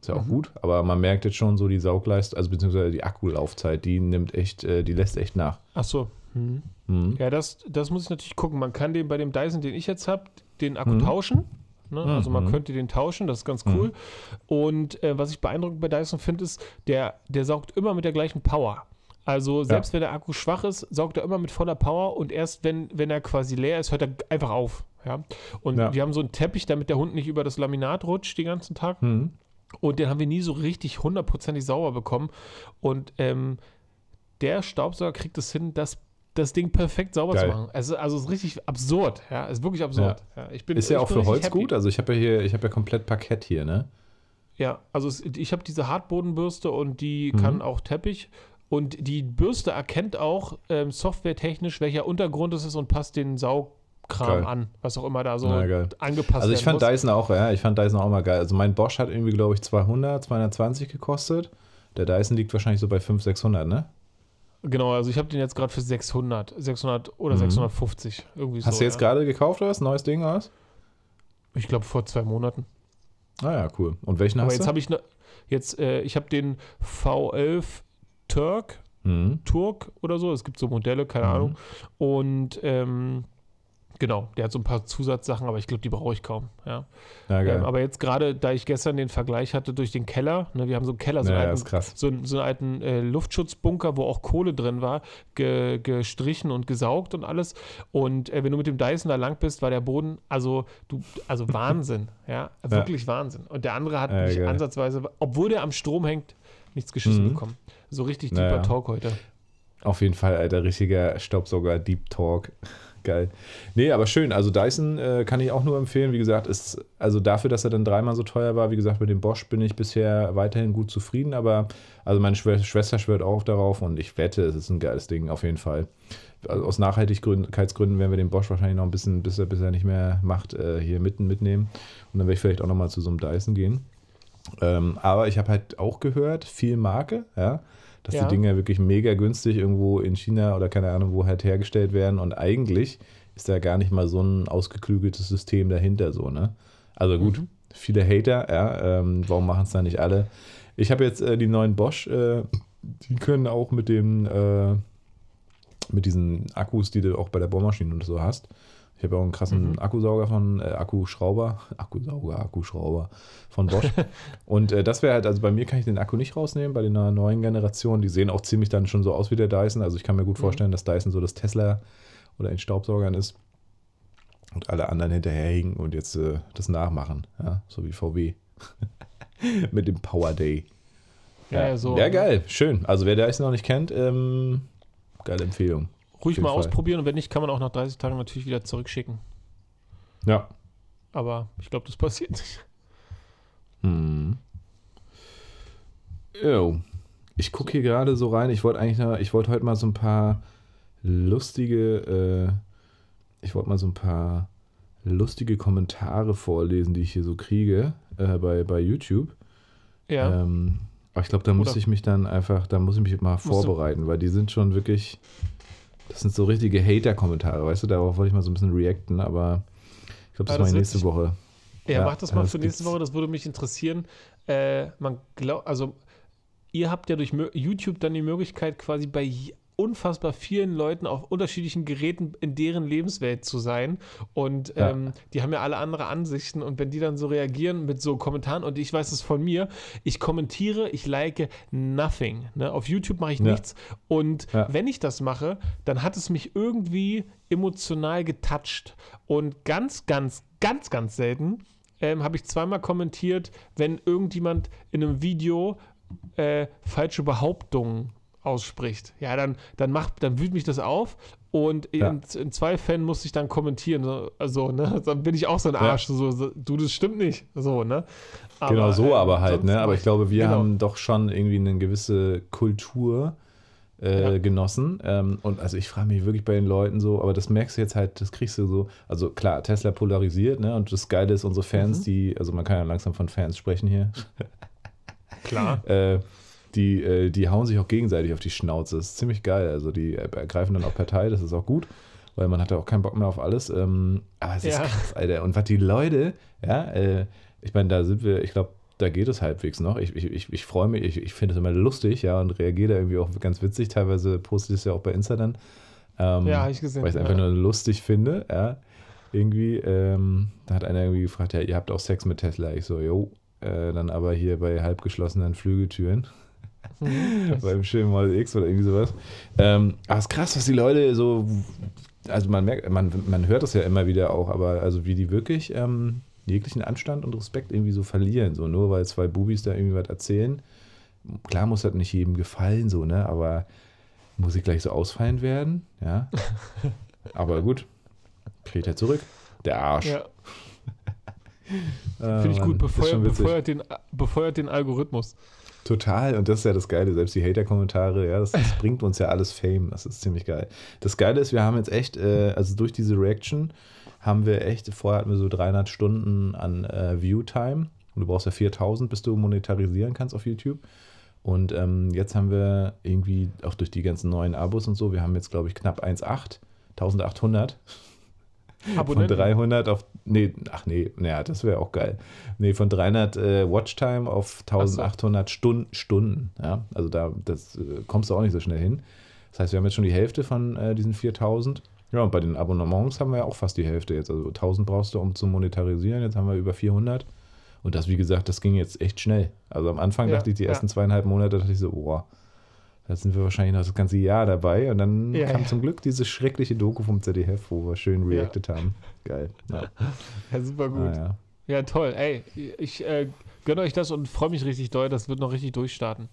Ist ja auch Mhm. gut, aber man merkt jetzt schon so die Saugleistung, also beziehungsweise die Akkulaufzeit, die nimmt echt, äh, die lässt echt nach. Ach so. Mhm. Mhm. Ja, das, das muss ich natürlich gucken. Man kann den bei dem Dyson, den ich jetzt habe, den Akku Mhm. tauschen. Ne? Also man Mhm. könnte den tauschen, das ist ganz cool. Und äh, was ich beeindruckend bei Dyson finde, ist, der, der saugt immer mit der gleichen Power. Also selbst wenn der Akku schwach ist, saugt er immer mit voller Power und erst wenn, wenn er quasi leer ist, hört er einfach auf. Ja? Und Ja. die haben so einen Teppich, damit der Hund nicht über das Laminat rutscht den ganzen Tag. Mhm. Und den haben wir nie so richtig hundertprozentig sauber bekommen. Und ähm, der Staubsauger kriegt es hin, das, das Ding perfekt sauber Geil. zu machen. Also, also es ist richtig absurd. Ja, es ist wirklich absurd. Ja. ich bin, Ist ja auch für Holz happy. gut. Also ich habe ja hier, ich habe ja komplett Parkett hier, ne? Ja, also es, ich habe diese Hartbodenbürste und die Mhm. kann auch Teppich. Und die Bürste erkennt auch ähm, softwaretechnisch, welcher Untergrund es ist und passt den Saugkram Geil. an, was auch immer da so geil. angepasst Also ich fand muss. Dyson auch, ja, ich fand Dyson auch mal geil. Also mein Bosch hat irgendwie, glaube ich, 200, 220 gekostet. Der Dyson liegt wahrscheinlich so bei 500, 600, ne? Genau, also ich habe den jetzt gerade für 600, 600 oder Mhm. 650 irgendwie so. Hast du jetzt ja. gerade gekauft oder was? Neues Ding oder was? Ich glaube vor zwei Monaten. Ah ja, cool. Und welchen Aber hast jetzt du? habe ich ne, jetzt, äh, ich habe den V11 Turk, Mhm. Turk oder so. Es gibt so Modelle, keine Mhm. Ahnung. Und ähm, genau, der hat so ein paar Zusatzsachen, aber ich glaube, die brauche ich kaum. Ja. Ja. Ähm, aber jetzt gerade, da ich gestern den Vergleich hatte durch den Keller, ne, wir haben so einen Keller, so ja, einen ja, alten so, so einen alten äh, Luftschutzbunker, wo auch Kohle drin war, ge, gestrichen und gesaugt und alles. Und äh, wenn du mit dem Dyson da lang bist, war der Boden, also du, also Wahnsinn, ja, wirklich Wahnsinn. Und der andere hat Ja, nicht geil. ansatzweise, obwohl der am Strom hängt, nichts geschissen Mhm. bekommen. So richtig Naja. deeper Talk heute. Auf jeden Fall, Alter, richtiger Staubsauger, Deep Talk. Geil. Nee, aber schön. Also Dyson äh, kann ich auch nur empfehlen. Wie gesagt, ist, also dafür, dass er dann dreimal so teuer war, wie gesagt, mit dem Bosch bin ich bisher weiterhin gut zufrieden. Aber also meine Schw Schwester schwört auch darauf und ich wette, es ist ein geiles Ding, auf jeden Fall. Also aus Nachhaltigkeitsgründen werden wir den Bosch wahrscheinlich noch ein bisschen, bis er, bis er nicht mehr macht, äh, hier mitten mitnehmen. Und dann werde ich vielleicht auch nochmal zu so einem Dyson gehen. Ähm, aber ich habe halt auch gehört, viel Marke, ja, dass Ja. die Dinger wirklich mega günstig irgendwo in China oder keine Ahnung wo halt hergestellt werden und eigentlich ist da gar nicht mal so ein ausgeklügeltes System dahinter so, ne? Also gut, Mhm. viele Hater, ja, ähm, warum machen es da nicht alle? Ich habe jetzt äh, die neuen Bosch, äh, die können auch mit dem, äh, mit diesen Akkus, die du auch bei der Bohrmaschine und so hast. Ich habe auch einen krassen Mhm. Akkusauger von, äh, Akkuschrauber, Akkusauger, Akkuschrauber von Bosch. und äh, das wäre halt, also bei mir kann ich den Akku nicht rausnehmen, bei den neuen Generationen, die sehen auch ziemlich dann schon so aus wie der Dyson. Also ich kann mir gut Mhm. vorstellen, dass Dyson so das Tesla oder in Staubsaugern ist und alle anderen hinterherhinken und jetzt äh, das nachmachen, ja, so wie VW. Mit dem Power Day. Ja, ja, so. ja, geil, schön. Also wer Dyson noch nicht kennt, ähm, geile Empfehlung. Ruhig mal Fall. ausprobieren und wenn nicht, kann man auch nach 30 Tagen natürlich wieder zurückschicken. Ja. Aber ich glaube, das passiert nicht. Hm. Jo. Ich gucke hier gerade so rein. Ich wollte eigentlich noch, ich wollte heute mal so ein paar lustige, äh, ich wollte mal so ein paar lustige Kommentare vorlesen, die ich hier so kriege äh, bei, bei YouTube. Ja. Ähm, aber ich glaube, da muss Oder- ich mich dann einfach, da muss ich mich mal vorbereiten, weil die sind schon wirklich, das sind so richtige Hater-Kommentare, weißt du, darauf wollte ich mal so ein bisschen reacten, aber ich glaube, das Ah, mache das ich nächste sich- Woche. Ja, Ja, mach das mal das für nächste. Woche, das würde mich interessieren. Äh, man glaubt, also ihr habt ja durch YouTube dann die Möglichkeit, quasi bei unfassbar vielen Leuten auf unterschiedlichen Geräten in deren Lebenswelt zu sein. Und Ja. ähm, die haben ja alle andere Ansichten. Und wenn die dann so reagieren mit so Kommentaren, und ich weiß es von mir, ich kommentiere, ich like nothing. Ne? Auf YouTube mache ich Ja. nichts. Und Ja. wenn ich das mache, dann hat es mich irgendwie emotional getoucht. Und ganz, ganz, ganz, ganz selten ähm, habe ich zweimal kommentiert, wenn irgendjemand in einem Video äh, falsche Behauptungen ausspricht. Ja, dann, dann macht, dann wühlt mich das auf und Ja. in, in zwei Fällen muss ich dann kommentieren. So, also, ne, dann bin ich auch so ein Ja. Arsch. So, so, du, das stimmt nicht. So, ne? genau so äh, aber halt, ne? Aber ich glaube, wir genau. haben doch schon irgendwie eine gewisse Kultur äh, Ja. genossen. Ähm, und also ich frage mich wirklich bei den Leuten so, aber das merkst du jetzt halt, das kriegst du so, also klar, Tesla polarisiert, ne? Und das Geile ist, unsere Fans, Mhm. die, also man kann ja langsam von Fans sprechen hier, Klar. äh, die, äh, die hauen sich auch gegenseitig auf die Schnauze. Das ist ziemlich geil. Also die ergreifen dann auch Partei, das ist auch gut, weil man hat ja auch keinen Bock mehr auf alles. Ähm, aber es ist Ja. krass, Alter. Und was die Leute, ja, äh, ich meine, da sind wir, ich glaube, da geht es halbwegs noch. Ich, ich, ich, ich freue mich, ich, ich finde es immer lustig, ja, und reagiere da irgendwie auch ganz witzig. Teilweise poste ich es ja auch bei Insta dann. Ähm, Ja, habe ich gesehen. weil ich es ja. einfach nur lustig finde, ja. Irgendwie, ähm, da hat einer irgendwie gefragt, ja, ihr habt auch Sex mit Tesla. Ich so, jo, äh, dann aber hier bei halbgeschlossenen Flügeltüren Mhm. beim schönen Model X oder irgendwie sowas. Ähm, aber es ist krass, was die Leute so, also man merkt, man, man hört das ja immer wieder auch, aber also wie die wirklich ähm, jeglichen Anstand und Respekt irgendwie so verlieren. So nur weil zwei Bubis da irgendwie was erzählen. Klar muss das nicht jedem gefallen, so, ne? Aber muss ich gleich so ausfallen werden? Ja. Aber gut. Kriegt er zurück. Der Arsch. Ja. Finde ich gut, befeuert, befeuert, den, befeuert den Algorithmus. Total, und das ist ja das Geile, selbst die Hater-Kommentare, ja, das, das bringt uns ja alles Fame, das ist ziemlich geil. Das Geile ist, wir haben jetzt echt, äh, also durch diese Reaction haben wir echt, vorher hatten wir so 300 Stunden an äh, View-Time und du brauchst ja 4000, bis du monetarisieren kannst auf YouTube. Und ähm, jetzt haben wir irgendwie, auch durch die ganzen neuen Abos und so, wir haben jetzt, glaube ich, knapp 1,8, 1800 von Abonnenten. 300 auf, nee, ach nee, naja, das wäre auch geil. Nee, von 300 äh, Watchtime auf 1800 Stunden, Stunden, ja, also da, das äh, kommst du auch nicht so schnell hin. Das heißt, wir haben jetzt schon die Hälfte von äh, diesen 4000. Ja, und bei den Abonnements haben wir ja auch fast die Hälfte jetzt. Also 1000 brauchst du, um zu monetarisieren. Jetzt haben wir über 400. Und das, wie gesagt, das ging jetzt echt schnell. Also am Anfang Ja, dachte ich, die ja. ersten zweieinhalb Monate, dachte ich so, boah, da sind wir wahrscheinlich noch das ganze Jahr dabei. Und dann Ja, kam ja. zum Glück diese schreckliche Doku vom ZDF, wo wir schön Ja. reacted haben. Geil. Ja. Ja, super gut. Ah, ja. Ja, toll. Ey, ich äh, gönne euch das und freue mich richtig doll. Das wird noch richtig durchstarten.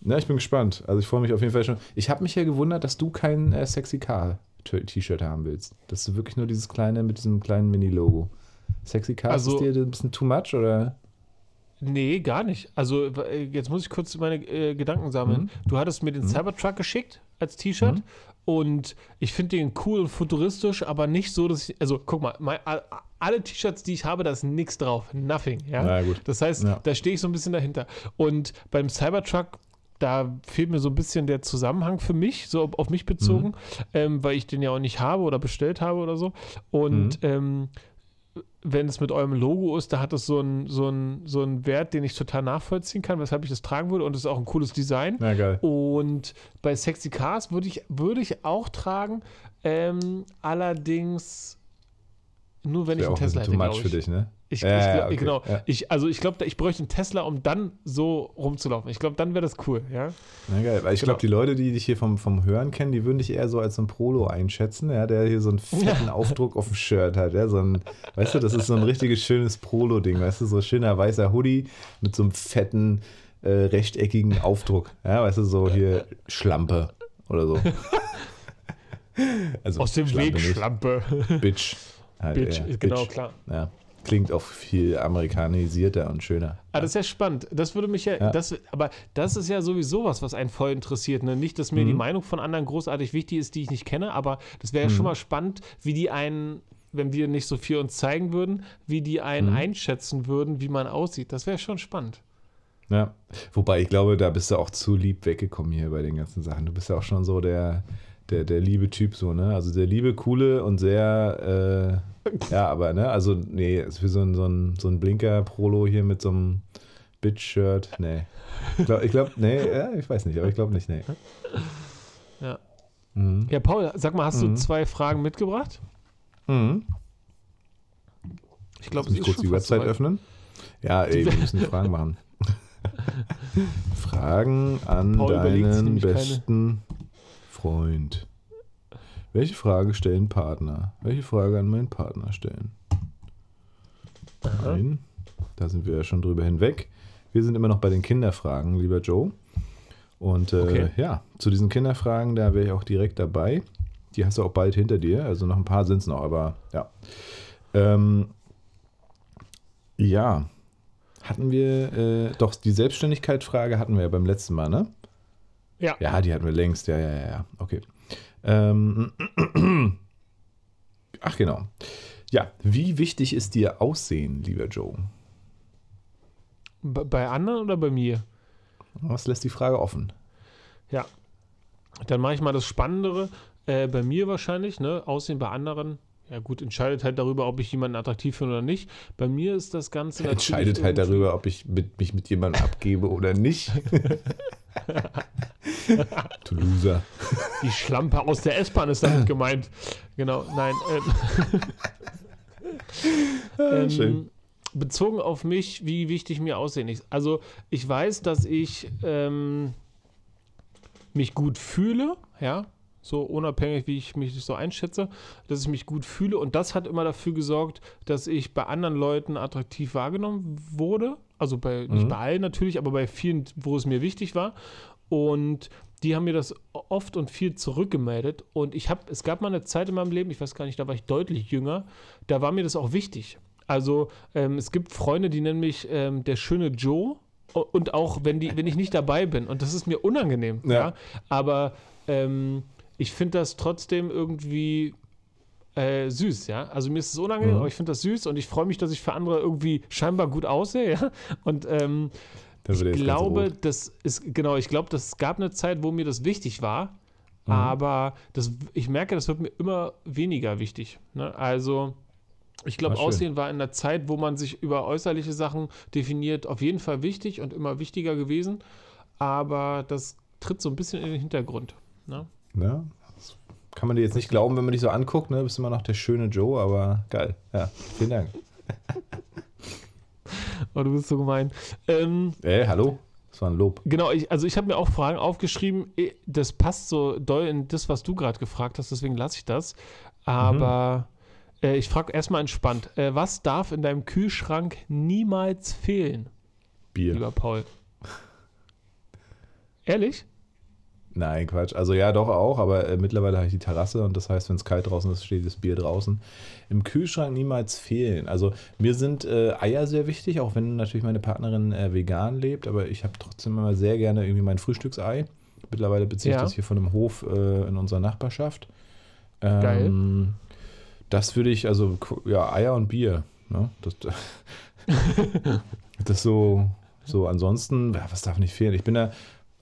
Na, ich bin gespannt. Also ich freue mich auf jeden Fall schon. Ich habe mich ja gewundert, dass du kein äh, Sexy Car T-Shirt haben willst. Das ist wirklich nur dieses kleine mit diesem kleinen Mini-Logo. Sexy Car Also- ist dir ein bisschen too much oder? Nee, gar nicht. Also äh, jetzt muss ich kurz meine äh, Gedanken sammeln. Mhm. Du hattest mir den Cybertruck geschickt als T-Shirt Mhm. und ich finde den cool und futuristisch, aber nicht so, dass ich, also guck mal, mein, alle T-Shirts, die ich habe, da ist nichts drauf, nothing, ja. Na gut. Das heißt, Ja. da stehe ich so ein bisschen dahinter. Und beim Cybertruck, da fehlt mir so ein bisschen der Zusammenhang für mich, so auf mich bezogen, Mhm. ähm, weil ich den ja auch nicht habe oder bestellt habe oder so. Und Mhm. ähm, wenn es mit eurem Logo ist, da hat es so einen so einen- so einen Wert, den ich total nachvollziehen kann, weshalb ich das tragen würde. Und es ist auch ein cooles Design. Na geil. Und bei Sexy Cars würde ich, würde ich auch tragen, ähm, allerdings nur wenn ich einen Tesla hätte, too much für ich. dich, ne? Ich, Ja, ich ja, glaub, okay, genau. ja. Ich, also ich glaube, ich bräuchte einen Tesla, um dann so rumzulaufen. Ich glaube, dann wäre das cool, ja. Na geil. Weil ich Genau. glaube, die Leute, die dich hier vom, vom Hören kennen, die würden dich eher so als so ein Prolo einschätzen, ja, der hier so einen fetten Aufdruck auf dem Shirt hat. Ja, so ein, weißt du, das ist so ein richtiges schönes Prolo-Ding, weißt du, so ein schöner weißer Hoodie mit so einem fetten, äh, rechteckigen Aufdruck. Ja, weißt du, so hier Schlampe oder so. Also Aus dem Schlampe Weg, nicht. Schlampe. Bitch. Halt Bitch, eher. genau, Bitch. klar. Ja. Klingt auch viel amerikanisierter und schöner. Ah, das ist ja spannend. Das würde mich ja, Ja. Das, aber das ist ja sowieso was, was einen voll interessiert. Ne? Nicht, dass mir Mhm. die Meinung von anderen großartig wichtig ist, die ich nicht kenne, aber das wäre ja Mhm. schon mal spannend, wie die einen, wenn wir nicht so viel uns zeigen würden, wie die einen Mhm. einschätzen würden, wie man aussieht. Das wäre schon spannend. Ja, wobei ich glaube, da bist du auch zu lieb weggekommen hier bei den ganzen Sachen. Du bist ja auch schon so der, der, der liebe Typ, so, ne? Also der liebe, coole und sehr, äh, ja, aber, ne? Also, nee, ist für so ein, so ein, so ein Blinker-Prolo hier mit so einem Bitch-Shirt, nee. Ich glaube, ich glaub, nee, ja, ich weiß nicht, aber ich glaube nicht, nee. Ja. Mhm. Ja, Paul, sag mal, hast du Mhm. zwei Fragen mitgebracht? Mhm. Ich glaube, mich kurz die Website öffnen. Ja, ey, wir müssen Fragen machen. Fragen an Paul deinen nämlich keine. besten Freund. Welche Frage stellen Partner? Welche Frage an meinen Partner stellen? Nein, da sind wir ja schon drüber hinweg. Wir sind immer noch bei den Kinderfragen, lieber Joe. Und äh, Okay. ja, zu diesen Kinderfragen, da wäre ich auch direkt dabei. Die hast du auch bald hinter dir. Also noch ein paar sind es noch, aber ja. Ähm, ja, hatten wir, äh, doch, die Selbstständigkeit-Frage hatten wir ja beim letzten Mal, ne? Ja. Ja, die hatten wir längst, ja, ja, ja, ja, okay. Ähm, ach, genau. Ja, wie wichtig ist dir Aussehen, lieber Joe? Bei anderen oder bei mir? Was lässt die Frage offen? Ja. Dann mache ich mal das Spannendere. Äh, bei mir wahrscheinlich, ne? Aussehen bei anderen. Ja, gut, entscheidet halt darüber, ob ich jemanden attraktiv finde oder nicht. Bei mir ist das Ganze. Entscheidet halt darüber, ob ich mit, mich mit jemandem abgebe oder nicht. du Loser. Die Schlampe aus der S-Bahn ist damit gemeint. Genau, nein. Ähm, schön. ähm, bezogen auf mich, wie wichtig mir Aussehen ist. Also, ich weiß, dass ich ähm, mich gut fühle, ja. so unabhängig, wie ich mich so einschätze, dass ich mich gut fühle. Und das hat immer dafür gesorgt, dass ich bei anderen Leuten attraktiv wahrgenommen wurde. Also bei, nicht Mhm. bei allen natürlich, aber bei vielen, wo es mir wichtig war. Und die haben mir das oft und viel zurückgemeldet. Und ich habe, es gab mal eine Zeit in meinem Leben, ich weiß gar nicht, da war ich deutlich jünger, da war mir das auch wichtig. Also ähm, es gibt Freunde, die nennen mich ähm, der schöne Joe. Und auch wenn, die, wenn ich nicht dabei bin. Und das ist mir unangenehm. Ja. Ja. Aber ähm, ich finde das trotzdem irgendwie äh, süß, ja. Also mir ist es unangenehm, Mhm. aber ich finde das süß und ich freue mich, dass ich für andere irgendwie scheinbar gut aussehe, ja. Und ähm, ich glaube, das ist, genau, ich glaube, es gab eine Zeit, wo mir das wichtig war, Mhm. aber das, ich merke, das wird mir immer weniger wichtig. Ne? Also, ich glaube, Ah. Aussehen war in der Zeit, wo man sich über äußerliche Sachen definiert, auf jeden Fall wichtig und immer wichtiger gewesen, aber das tritt so ein bisschen in den Hintergrund. Ne? Ja, das kann man dir jetzt nicht glauben, wenn man dich so anguckt, ne? Bist immer noch der schöne Joe, aber geil. Ja, vielen Dank. Oh, du bist so gemein. Ähm, Ey, hallo? Das war ein Lob. Genau, ich, also ich habe mir auch Fragen aufgeschrieben. Eh, Das passt so doll in das, was du gerade gefragt hast, deswegen lasse ich das. Aber äh, ich frage erstmal entspannt: äh, Was darf in deinem Kühlschrank niemals fehlen, Bier. lieber Paul? Ehrlich? Nein, Quatsch. Also ja, doch auch, aber äh, mittlerweile habe ich die Terrasse und das heißt, wenn es kalt draußen ist, steht das Bier draußen. Im Kühlschrank niemals fehlen. Also mir sind äh, Eier sehr wichtig, auch wenn natürlich meine Partnerin äh, vegan lebt, aber ich habe trotzdem immer sehr gerne irgendwie mein Frühstücksei. Mittlerweile beziehe ich Ja. das hier von einem Hof äh, in unserer Nachbarschaft. Ähm, Geil. Das würde ich, also ja, Eier und Bier. Ne? Das, das so, so ansonsten, ja, was darf nicht fehlen? Ich bin da,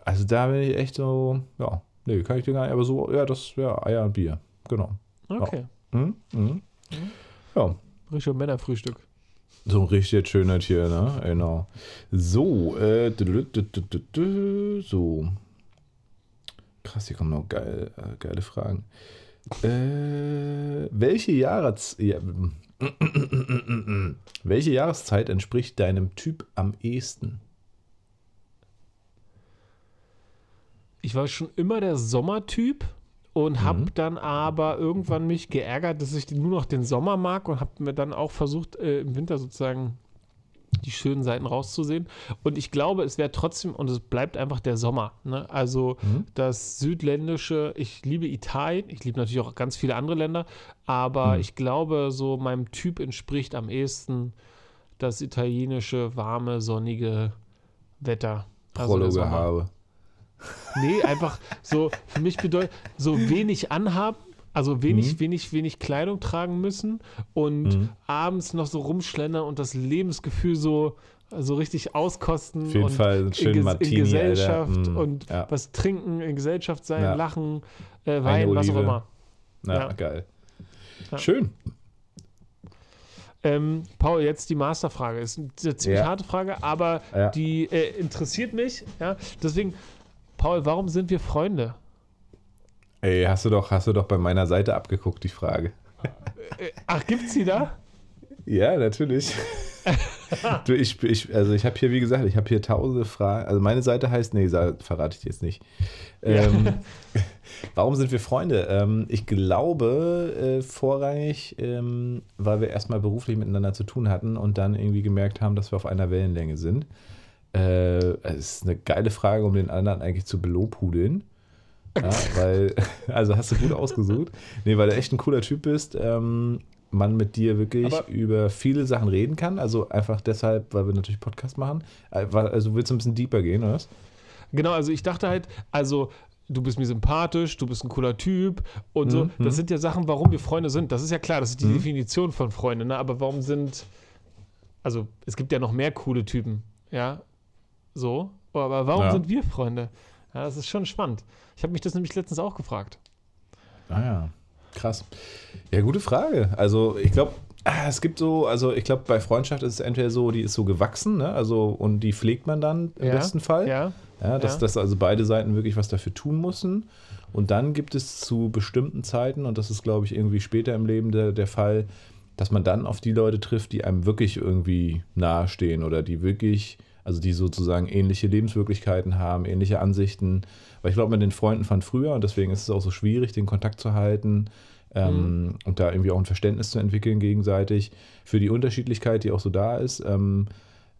also da bin ich echt so, ja, nee, kann ich dir gar nicht, aber so, ja, das, ja, Eier und Bier, genau. Okay. Mhm. Mhm. Ja, Richtiger Männerfrühstück. so ein richtig schöner Tier, ne? Genau. So, äh, so. Krass, hier kommen noch geil, äh, geile Fragen. Äh, welche Jahres ja, welche Jahreszeit entspricht deinem Typ am ehesten? Ich war schon immer der Sommertyp und habe Mhm. dann aber irgendwann mich geärgert, dass ich nur noch den Sommer mag und habe mir dann auch versucht, äh, im Winter sozusagen die schönen Seiten rauszusehen. Und ich glaube, es wäre trotzdem, und es bleibt einfach der Sommer. Ne? Also Mhm. das südländische, ich liebe Italien, ich liebe natürlich auch ganz viele andere Länder, aber Mhm. ich glaube, so meinem Typ entspricht am ehesten das italienische, warme, sonnige Wetter. Also Sommer. Gehabe. Nee, einfach so, für mich bedeutet, so wenig anhaben, also wenig, Mhm. wenig, wenig Kleidung tragen müssen und Mhm. abends noch so rumschlendern und das Lebensgefühl so, so richtig auskosten. Auf jeden und Fall einen in, schönen Martini, in Gesellschaft. Mhm. und Ja. was trinken, in Gesellschaft sein, Ja. lachen, äh, weinen, was auch immer. Na, Ja. geil. Ja. Schön. Ähm, Paul, jetzt die Masterfrage. Ist eine ziemlich harte Frage, aber die äh, interessiert mich. Ja? Deswegen, Paul, warum sind wir Freunde? Ey, hast du doch, hast du doch bei meiner Seite abgeguckt, die Frage. Äh, ach, gibt's die da? Ja, natürlich. du, ich, ich, also ich habe hier, wie gesagt, ich habe hier tausende Fragen. Also meine Seite heißt, nee, verrate ich dir jetzt nicht. Ähm, warum sind wir Freunde? Ähm, ich glaube äh, vorrangig, ähm, weil wir erstmal beruflich miteinander zu tun hatten und dann irgendwie gemerkt haben, dass wir auf einer Wellenlänge sind. Äh, es ist eine geile Frage, um den anderen eigentlich zu belobhudeln. Ja, weil, also hast du gut ausgesucht. Nee, weil du echt ein cooler Typ bist. Ähm, man mit dir wirklich Aber- über viele Sachen reden kann. Also einfach deshalb, weil wir natürlich Podcast machen. Äh, Also willst du ein bisschen deeper gehen, oder was? Genau, also ich dachte halt, also du bist mir sympathisch, du bist ein cooler Typ und so. Mhm. Das sind ja Sachen, warum wir Freunde sind. Das ist ja klar, das ist die Mhm. Definition von Freunde, ne? Aber warum sind, also es gibt ja noch mehr coole Typen, ja, so. Aber warum Ja. sind wir Freunde? Ja, das ist schon spannend. Ich habe mich das nämlich letztens auch gefragt. Ah ja, krass. Ja, gute Frage. Also ich glaube, es gibt so, also ich glaube, bei Freundschaft ist es entweder so, die ist so gewachsen, ne? Also und die pflegt man dann im Ja, besten Fall. Ja, Ja, dass, Ja. dass also beide Seiten wirklich was dafür tun müssen. Und dann gibt es zu bestimmten Zeiten, und das ist, glaube ich, irgendwie später im Leben der, der Fall, dass man dann auf die Leute trifft, die einem wirklich irgendwie nahestehen oder die wirklich Also die sozusagen ähnliche Lebenswirklichkeiten haben, ähnliche Ansichten. Weil ich glaube, mit den Freunden von früher und deswegen ist es auch so schwierig, den Kontakt zu halten ähm, mhm. und da irgendwie auch ein Verständnis zu entwickeln gegenseitig für die Unterschiedlichkeit, die auch so da ist. Ähm,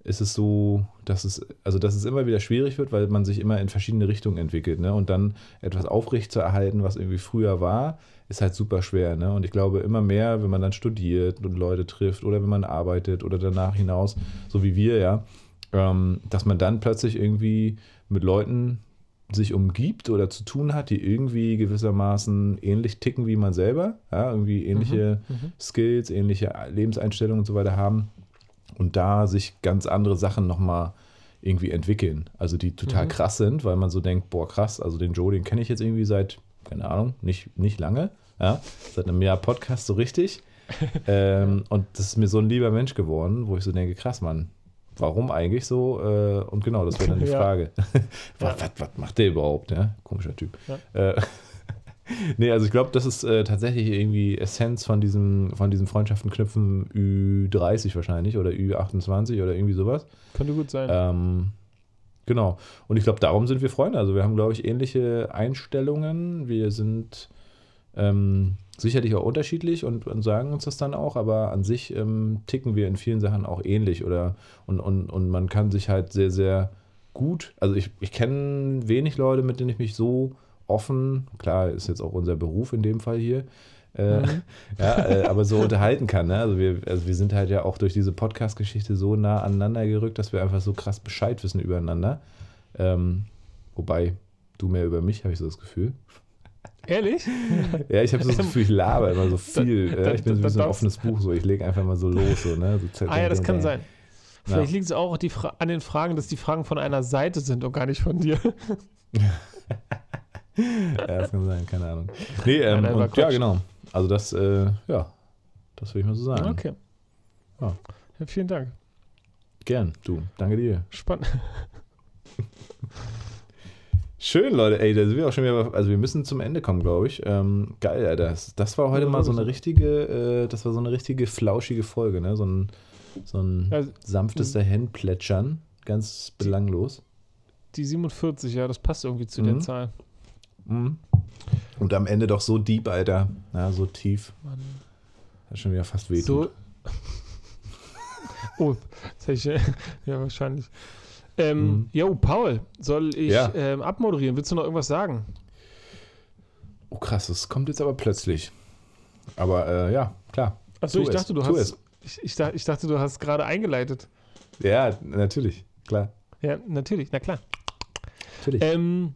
ist es so, dass es, also dass es immer wieder schwierig wird, weil man sich immer in verschiedene Richtungen entwickelt, ne? Und dann etwas aufrecht zu erhalten, was irgendwie früher war, ist halt super schwer, ne? Und ich glaube, immer mehr, wenn man dann studiert und Leute trifft oder wenn man arbeitet oder danach hinaus, so wie wir, ja, ähm, dass man dann plötzlich irgendwie mit Leuten sich umgibt oder zu tun hat, die irgendwie gewissermaßen ähnlich ticken wie man selber, ja, irgendwie ähnliche mhm, mhm. Skills, ähnliche Lebenseinstellungen und so weiter haben und da sich ganz andere Sachen nochmal irgendwie entwickeln. Also die total mhm. krass sind, weil man so denkt, boah, krass, also den Joe, den kenne ich jetzt irgendwie seit, keine Ahnung, nicht, nicht lange, ja, seit einem Jahr Podcast so richtig. ähm, und das ist mir so ein lieber Mensch geworden, wo ich so denke, krass, Mann, warum eigentlich so? Äh, und genau, das wäre dann die ja. Frage. was, was, was, macht der überhaupt? Ja? Komischer Typ. Ja. Äh, nee, also ich glaube, das ist äh, tatsächlich irgendwie Essenz von diesem, von diesem Freundschaften knüpfen Ü30 wahrscheinlich oder Ü28 oder irgendwie sowas. Könnte gut sein. Ähm, genau. Und ich glaube, darum sind wir Freunde. Also wir haben, glaube ich, ähnliche Einstellungen. Wir sind ähm, sicherlich auch unterschiedlich und, und, sagen uns das dann auch, aber an sich ähm, ticken wir in vielen Sachen auch ähnlich oder und, und, und man kann sich halt sehr, sehr gut, also ich, ich kenne wenig Leute, mit denen ich mich so offen, klar, ist jetzt auch unser Beruf in dem Fall hier, äh, mhm. ja, äh, aber so unterhalten kann. Ne? Also, wir, also wir sind halt ja auch durch diese Podcast-Geschichte so nah aneinander gerückt, dass wir einfach so krass Bescheid wissen übereinander. Ähm, wobei du mehr über mich, habe ich so das Gefühl. Ehrlich? Ja, ich habe so das Gefühl, ich laber immer so viel. Da, da, ich bin so wie so ein offenes Buch, so ich lege einfach mal so los. So, ne? so ah ja, das kann sein. Vielleicht ja. liegt es auch an den Fragen, dass die Fragen von einer Seite sind und gar nicht von dir. ja, das kann sein, keine Ahnung. Nee, ähm, ja, und, ja, genau. Also das, äh, ja, das würde ich mal so sagen. Okay. Ja. ja. vielen Dank. Gern, du. Danke dir. Spannend. Schön, Leute. Ey, da sind wir auch schon wieder. Also, wir müssen zum Ende kommen, glaube ich. Ähm, geil, Alter. Das, das war heute mal so eine richtige, äh, das war so eine richtige flauschige Folge, ne? So ein, so ein ja, sanftes Dahinplätschern. Ganz belanglos. Die 47, ja, das passt irgendwie zu mhm. der Zahl. Mhm. Und am Ende doch so deep, Alter. Ja, so tief. Mann. Das schon wieder fast weh. So. oh, das ich, ja, wahrscheinlich. Ähm, mhm. Jo, Paul, soll ich ja. ähm, abmoderieren? Willst du noch irgendwas sagen? Oh, krass, das kommt jetzt aber plötzlich. Aber äh, ja, klar. Achso, ich dachte, du hast. Ich, ich, ich dachte, du hast gerade eingeleitet. Ja, natürlich, klar. Ja, natürlich, na klar. Natürlich. Ähm,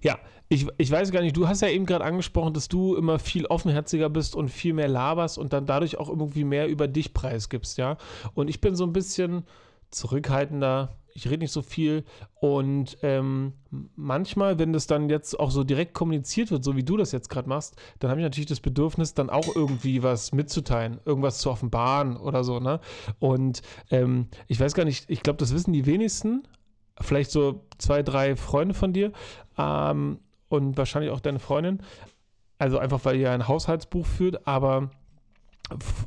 ja, ich, ich weiß gar nicht, du hast ja eben gerade angesprochen, dass du immer viel offenherziger bist und viel mehr laberst und dann dadurch auch irgendwie mehr über dich preisgibst, ja. Und ich bin so ein bisschen zurückhaltender, ich rede nicht so viel und ähm, manchmal, wenn das dann jetzt auch so direkt kommuniziert wird, so wie du das jetzt gerade machst, dann habe ich natürlich das Bedürfnis, dann auch irgendwie was mitzuteilen, irgendwas zu offenbaren oder so, ne? Und ähm, ich weiß gar nicht, ich glaube, das wissen die wenigsten, vielleicht so zwei, drei Freunde von dir ähm, und wahrscheinlich auch deine Freundin. Also einfach, weil ihr ein Haushaltsbuch führt, aber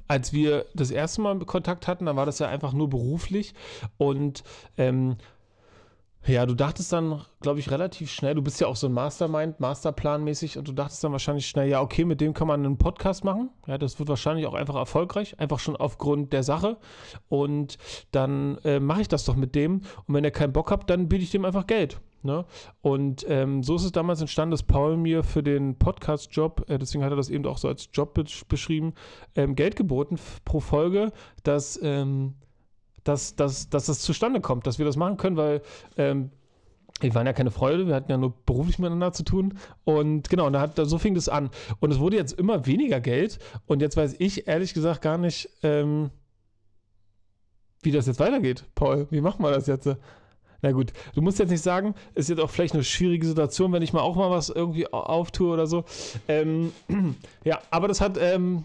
als wir das erste Mal Kontakt hatten, dann war das ja einfach nur beruflich und ähm, ja, du dachtest dann, glaube ich, relativ schnell, du bist ja auch so ein Mastermind, Masterplan-mäßig und du dachtest dann wahrscheinlich schnell, ja, okay, mit dem kann man einen Podcast machen. Ja, das wird wahrscheinlich auch einfach erfolgreich, einfach schon aufgrund der Sache. Und dann äh, mache ich das doch mit dem. Und wenn er keinen Bock hat, dann biete ich dem einfach Geld. Ne? Und ähm, so ist es damals entstanden, dass Paul mir für den Podcast-Job, äh, deswegen hat er das eben auch so als Job beschrieben, ähm, Geld geboten pro Folge, dass ähm, dass, dass, dass das zustande kommt, dass wir das machen können, weil ähm, wir waren ja keine Freude, wir hatten ja nur beruflich miteinander zu tun. Und genau, und hat, so fing das an. Und es wurde jetzt immer weniger Geld. Und jetzt weiß ich ehrlich gesagt gar nicht, ähm, wie das jetzt weitergeht. Paul, wie machen wir das jetzt? Na gut, du musst jetzt nicht sagen, ist jetzt auch vielleicht eine schwierige Situation, wenn ich mal auch mal was irgendwie auftue oder so. Ähm, ja, aber das hat ähm,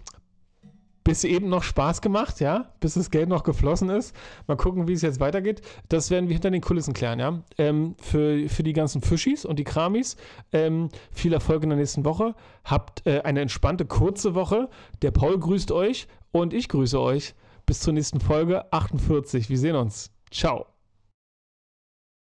bis eben noch Spaß gemacht, ja, bis das Geld noch geflossen ist. Mal gucken, wie es jetzt weitergeht. Das werden wir hinter den Kulissen klären, ja. Ähm, für, für die ganzen Fischis und die Kramis ähm, viel Erfolg in der nächsten Woche. Habt äh, eine entspannte, kurze Woche. Der Paul grüßt euch und ich grüße euch. Bis zur nächsten Folge 48. Wir sehen uns. Ciao.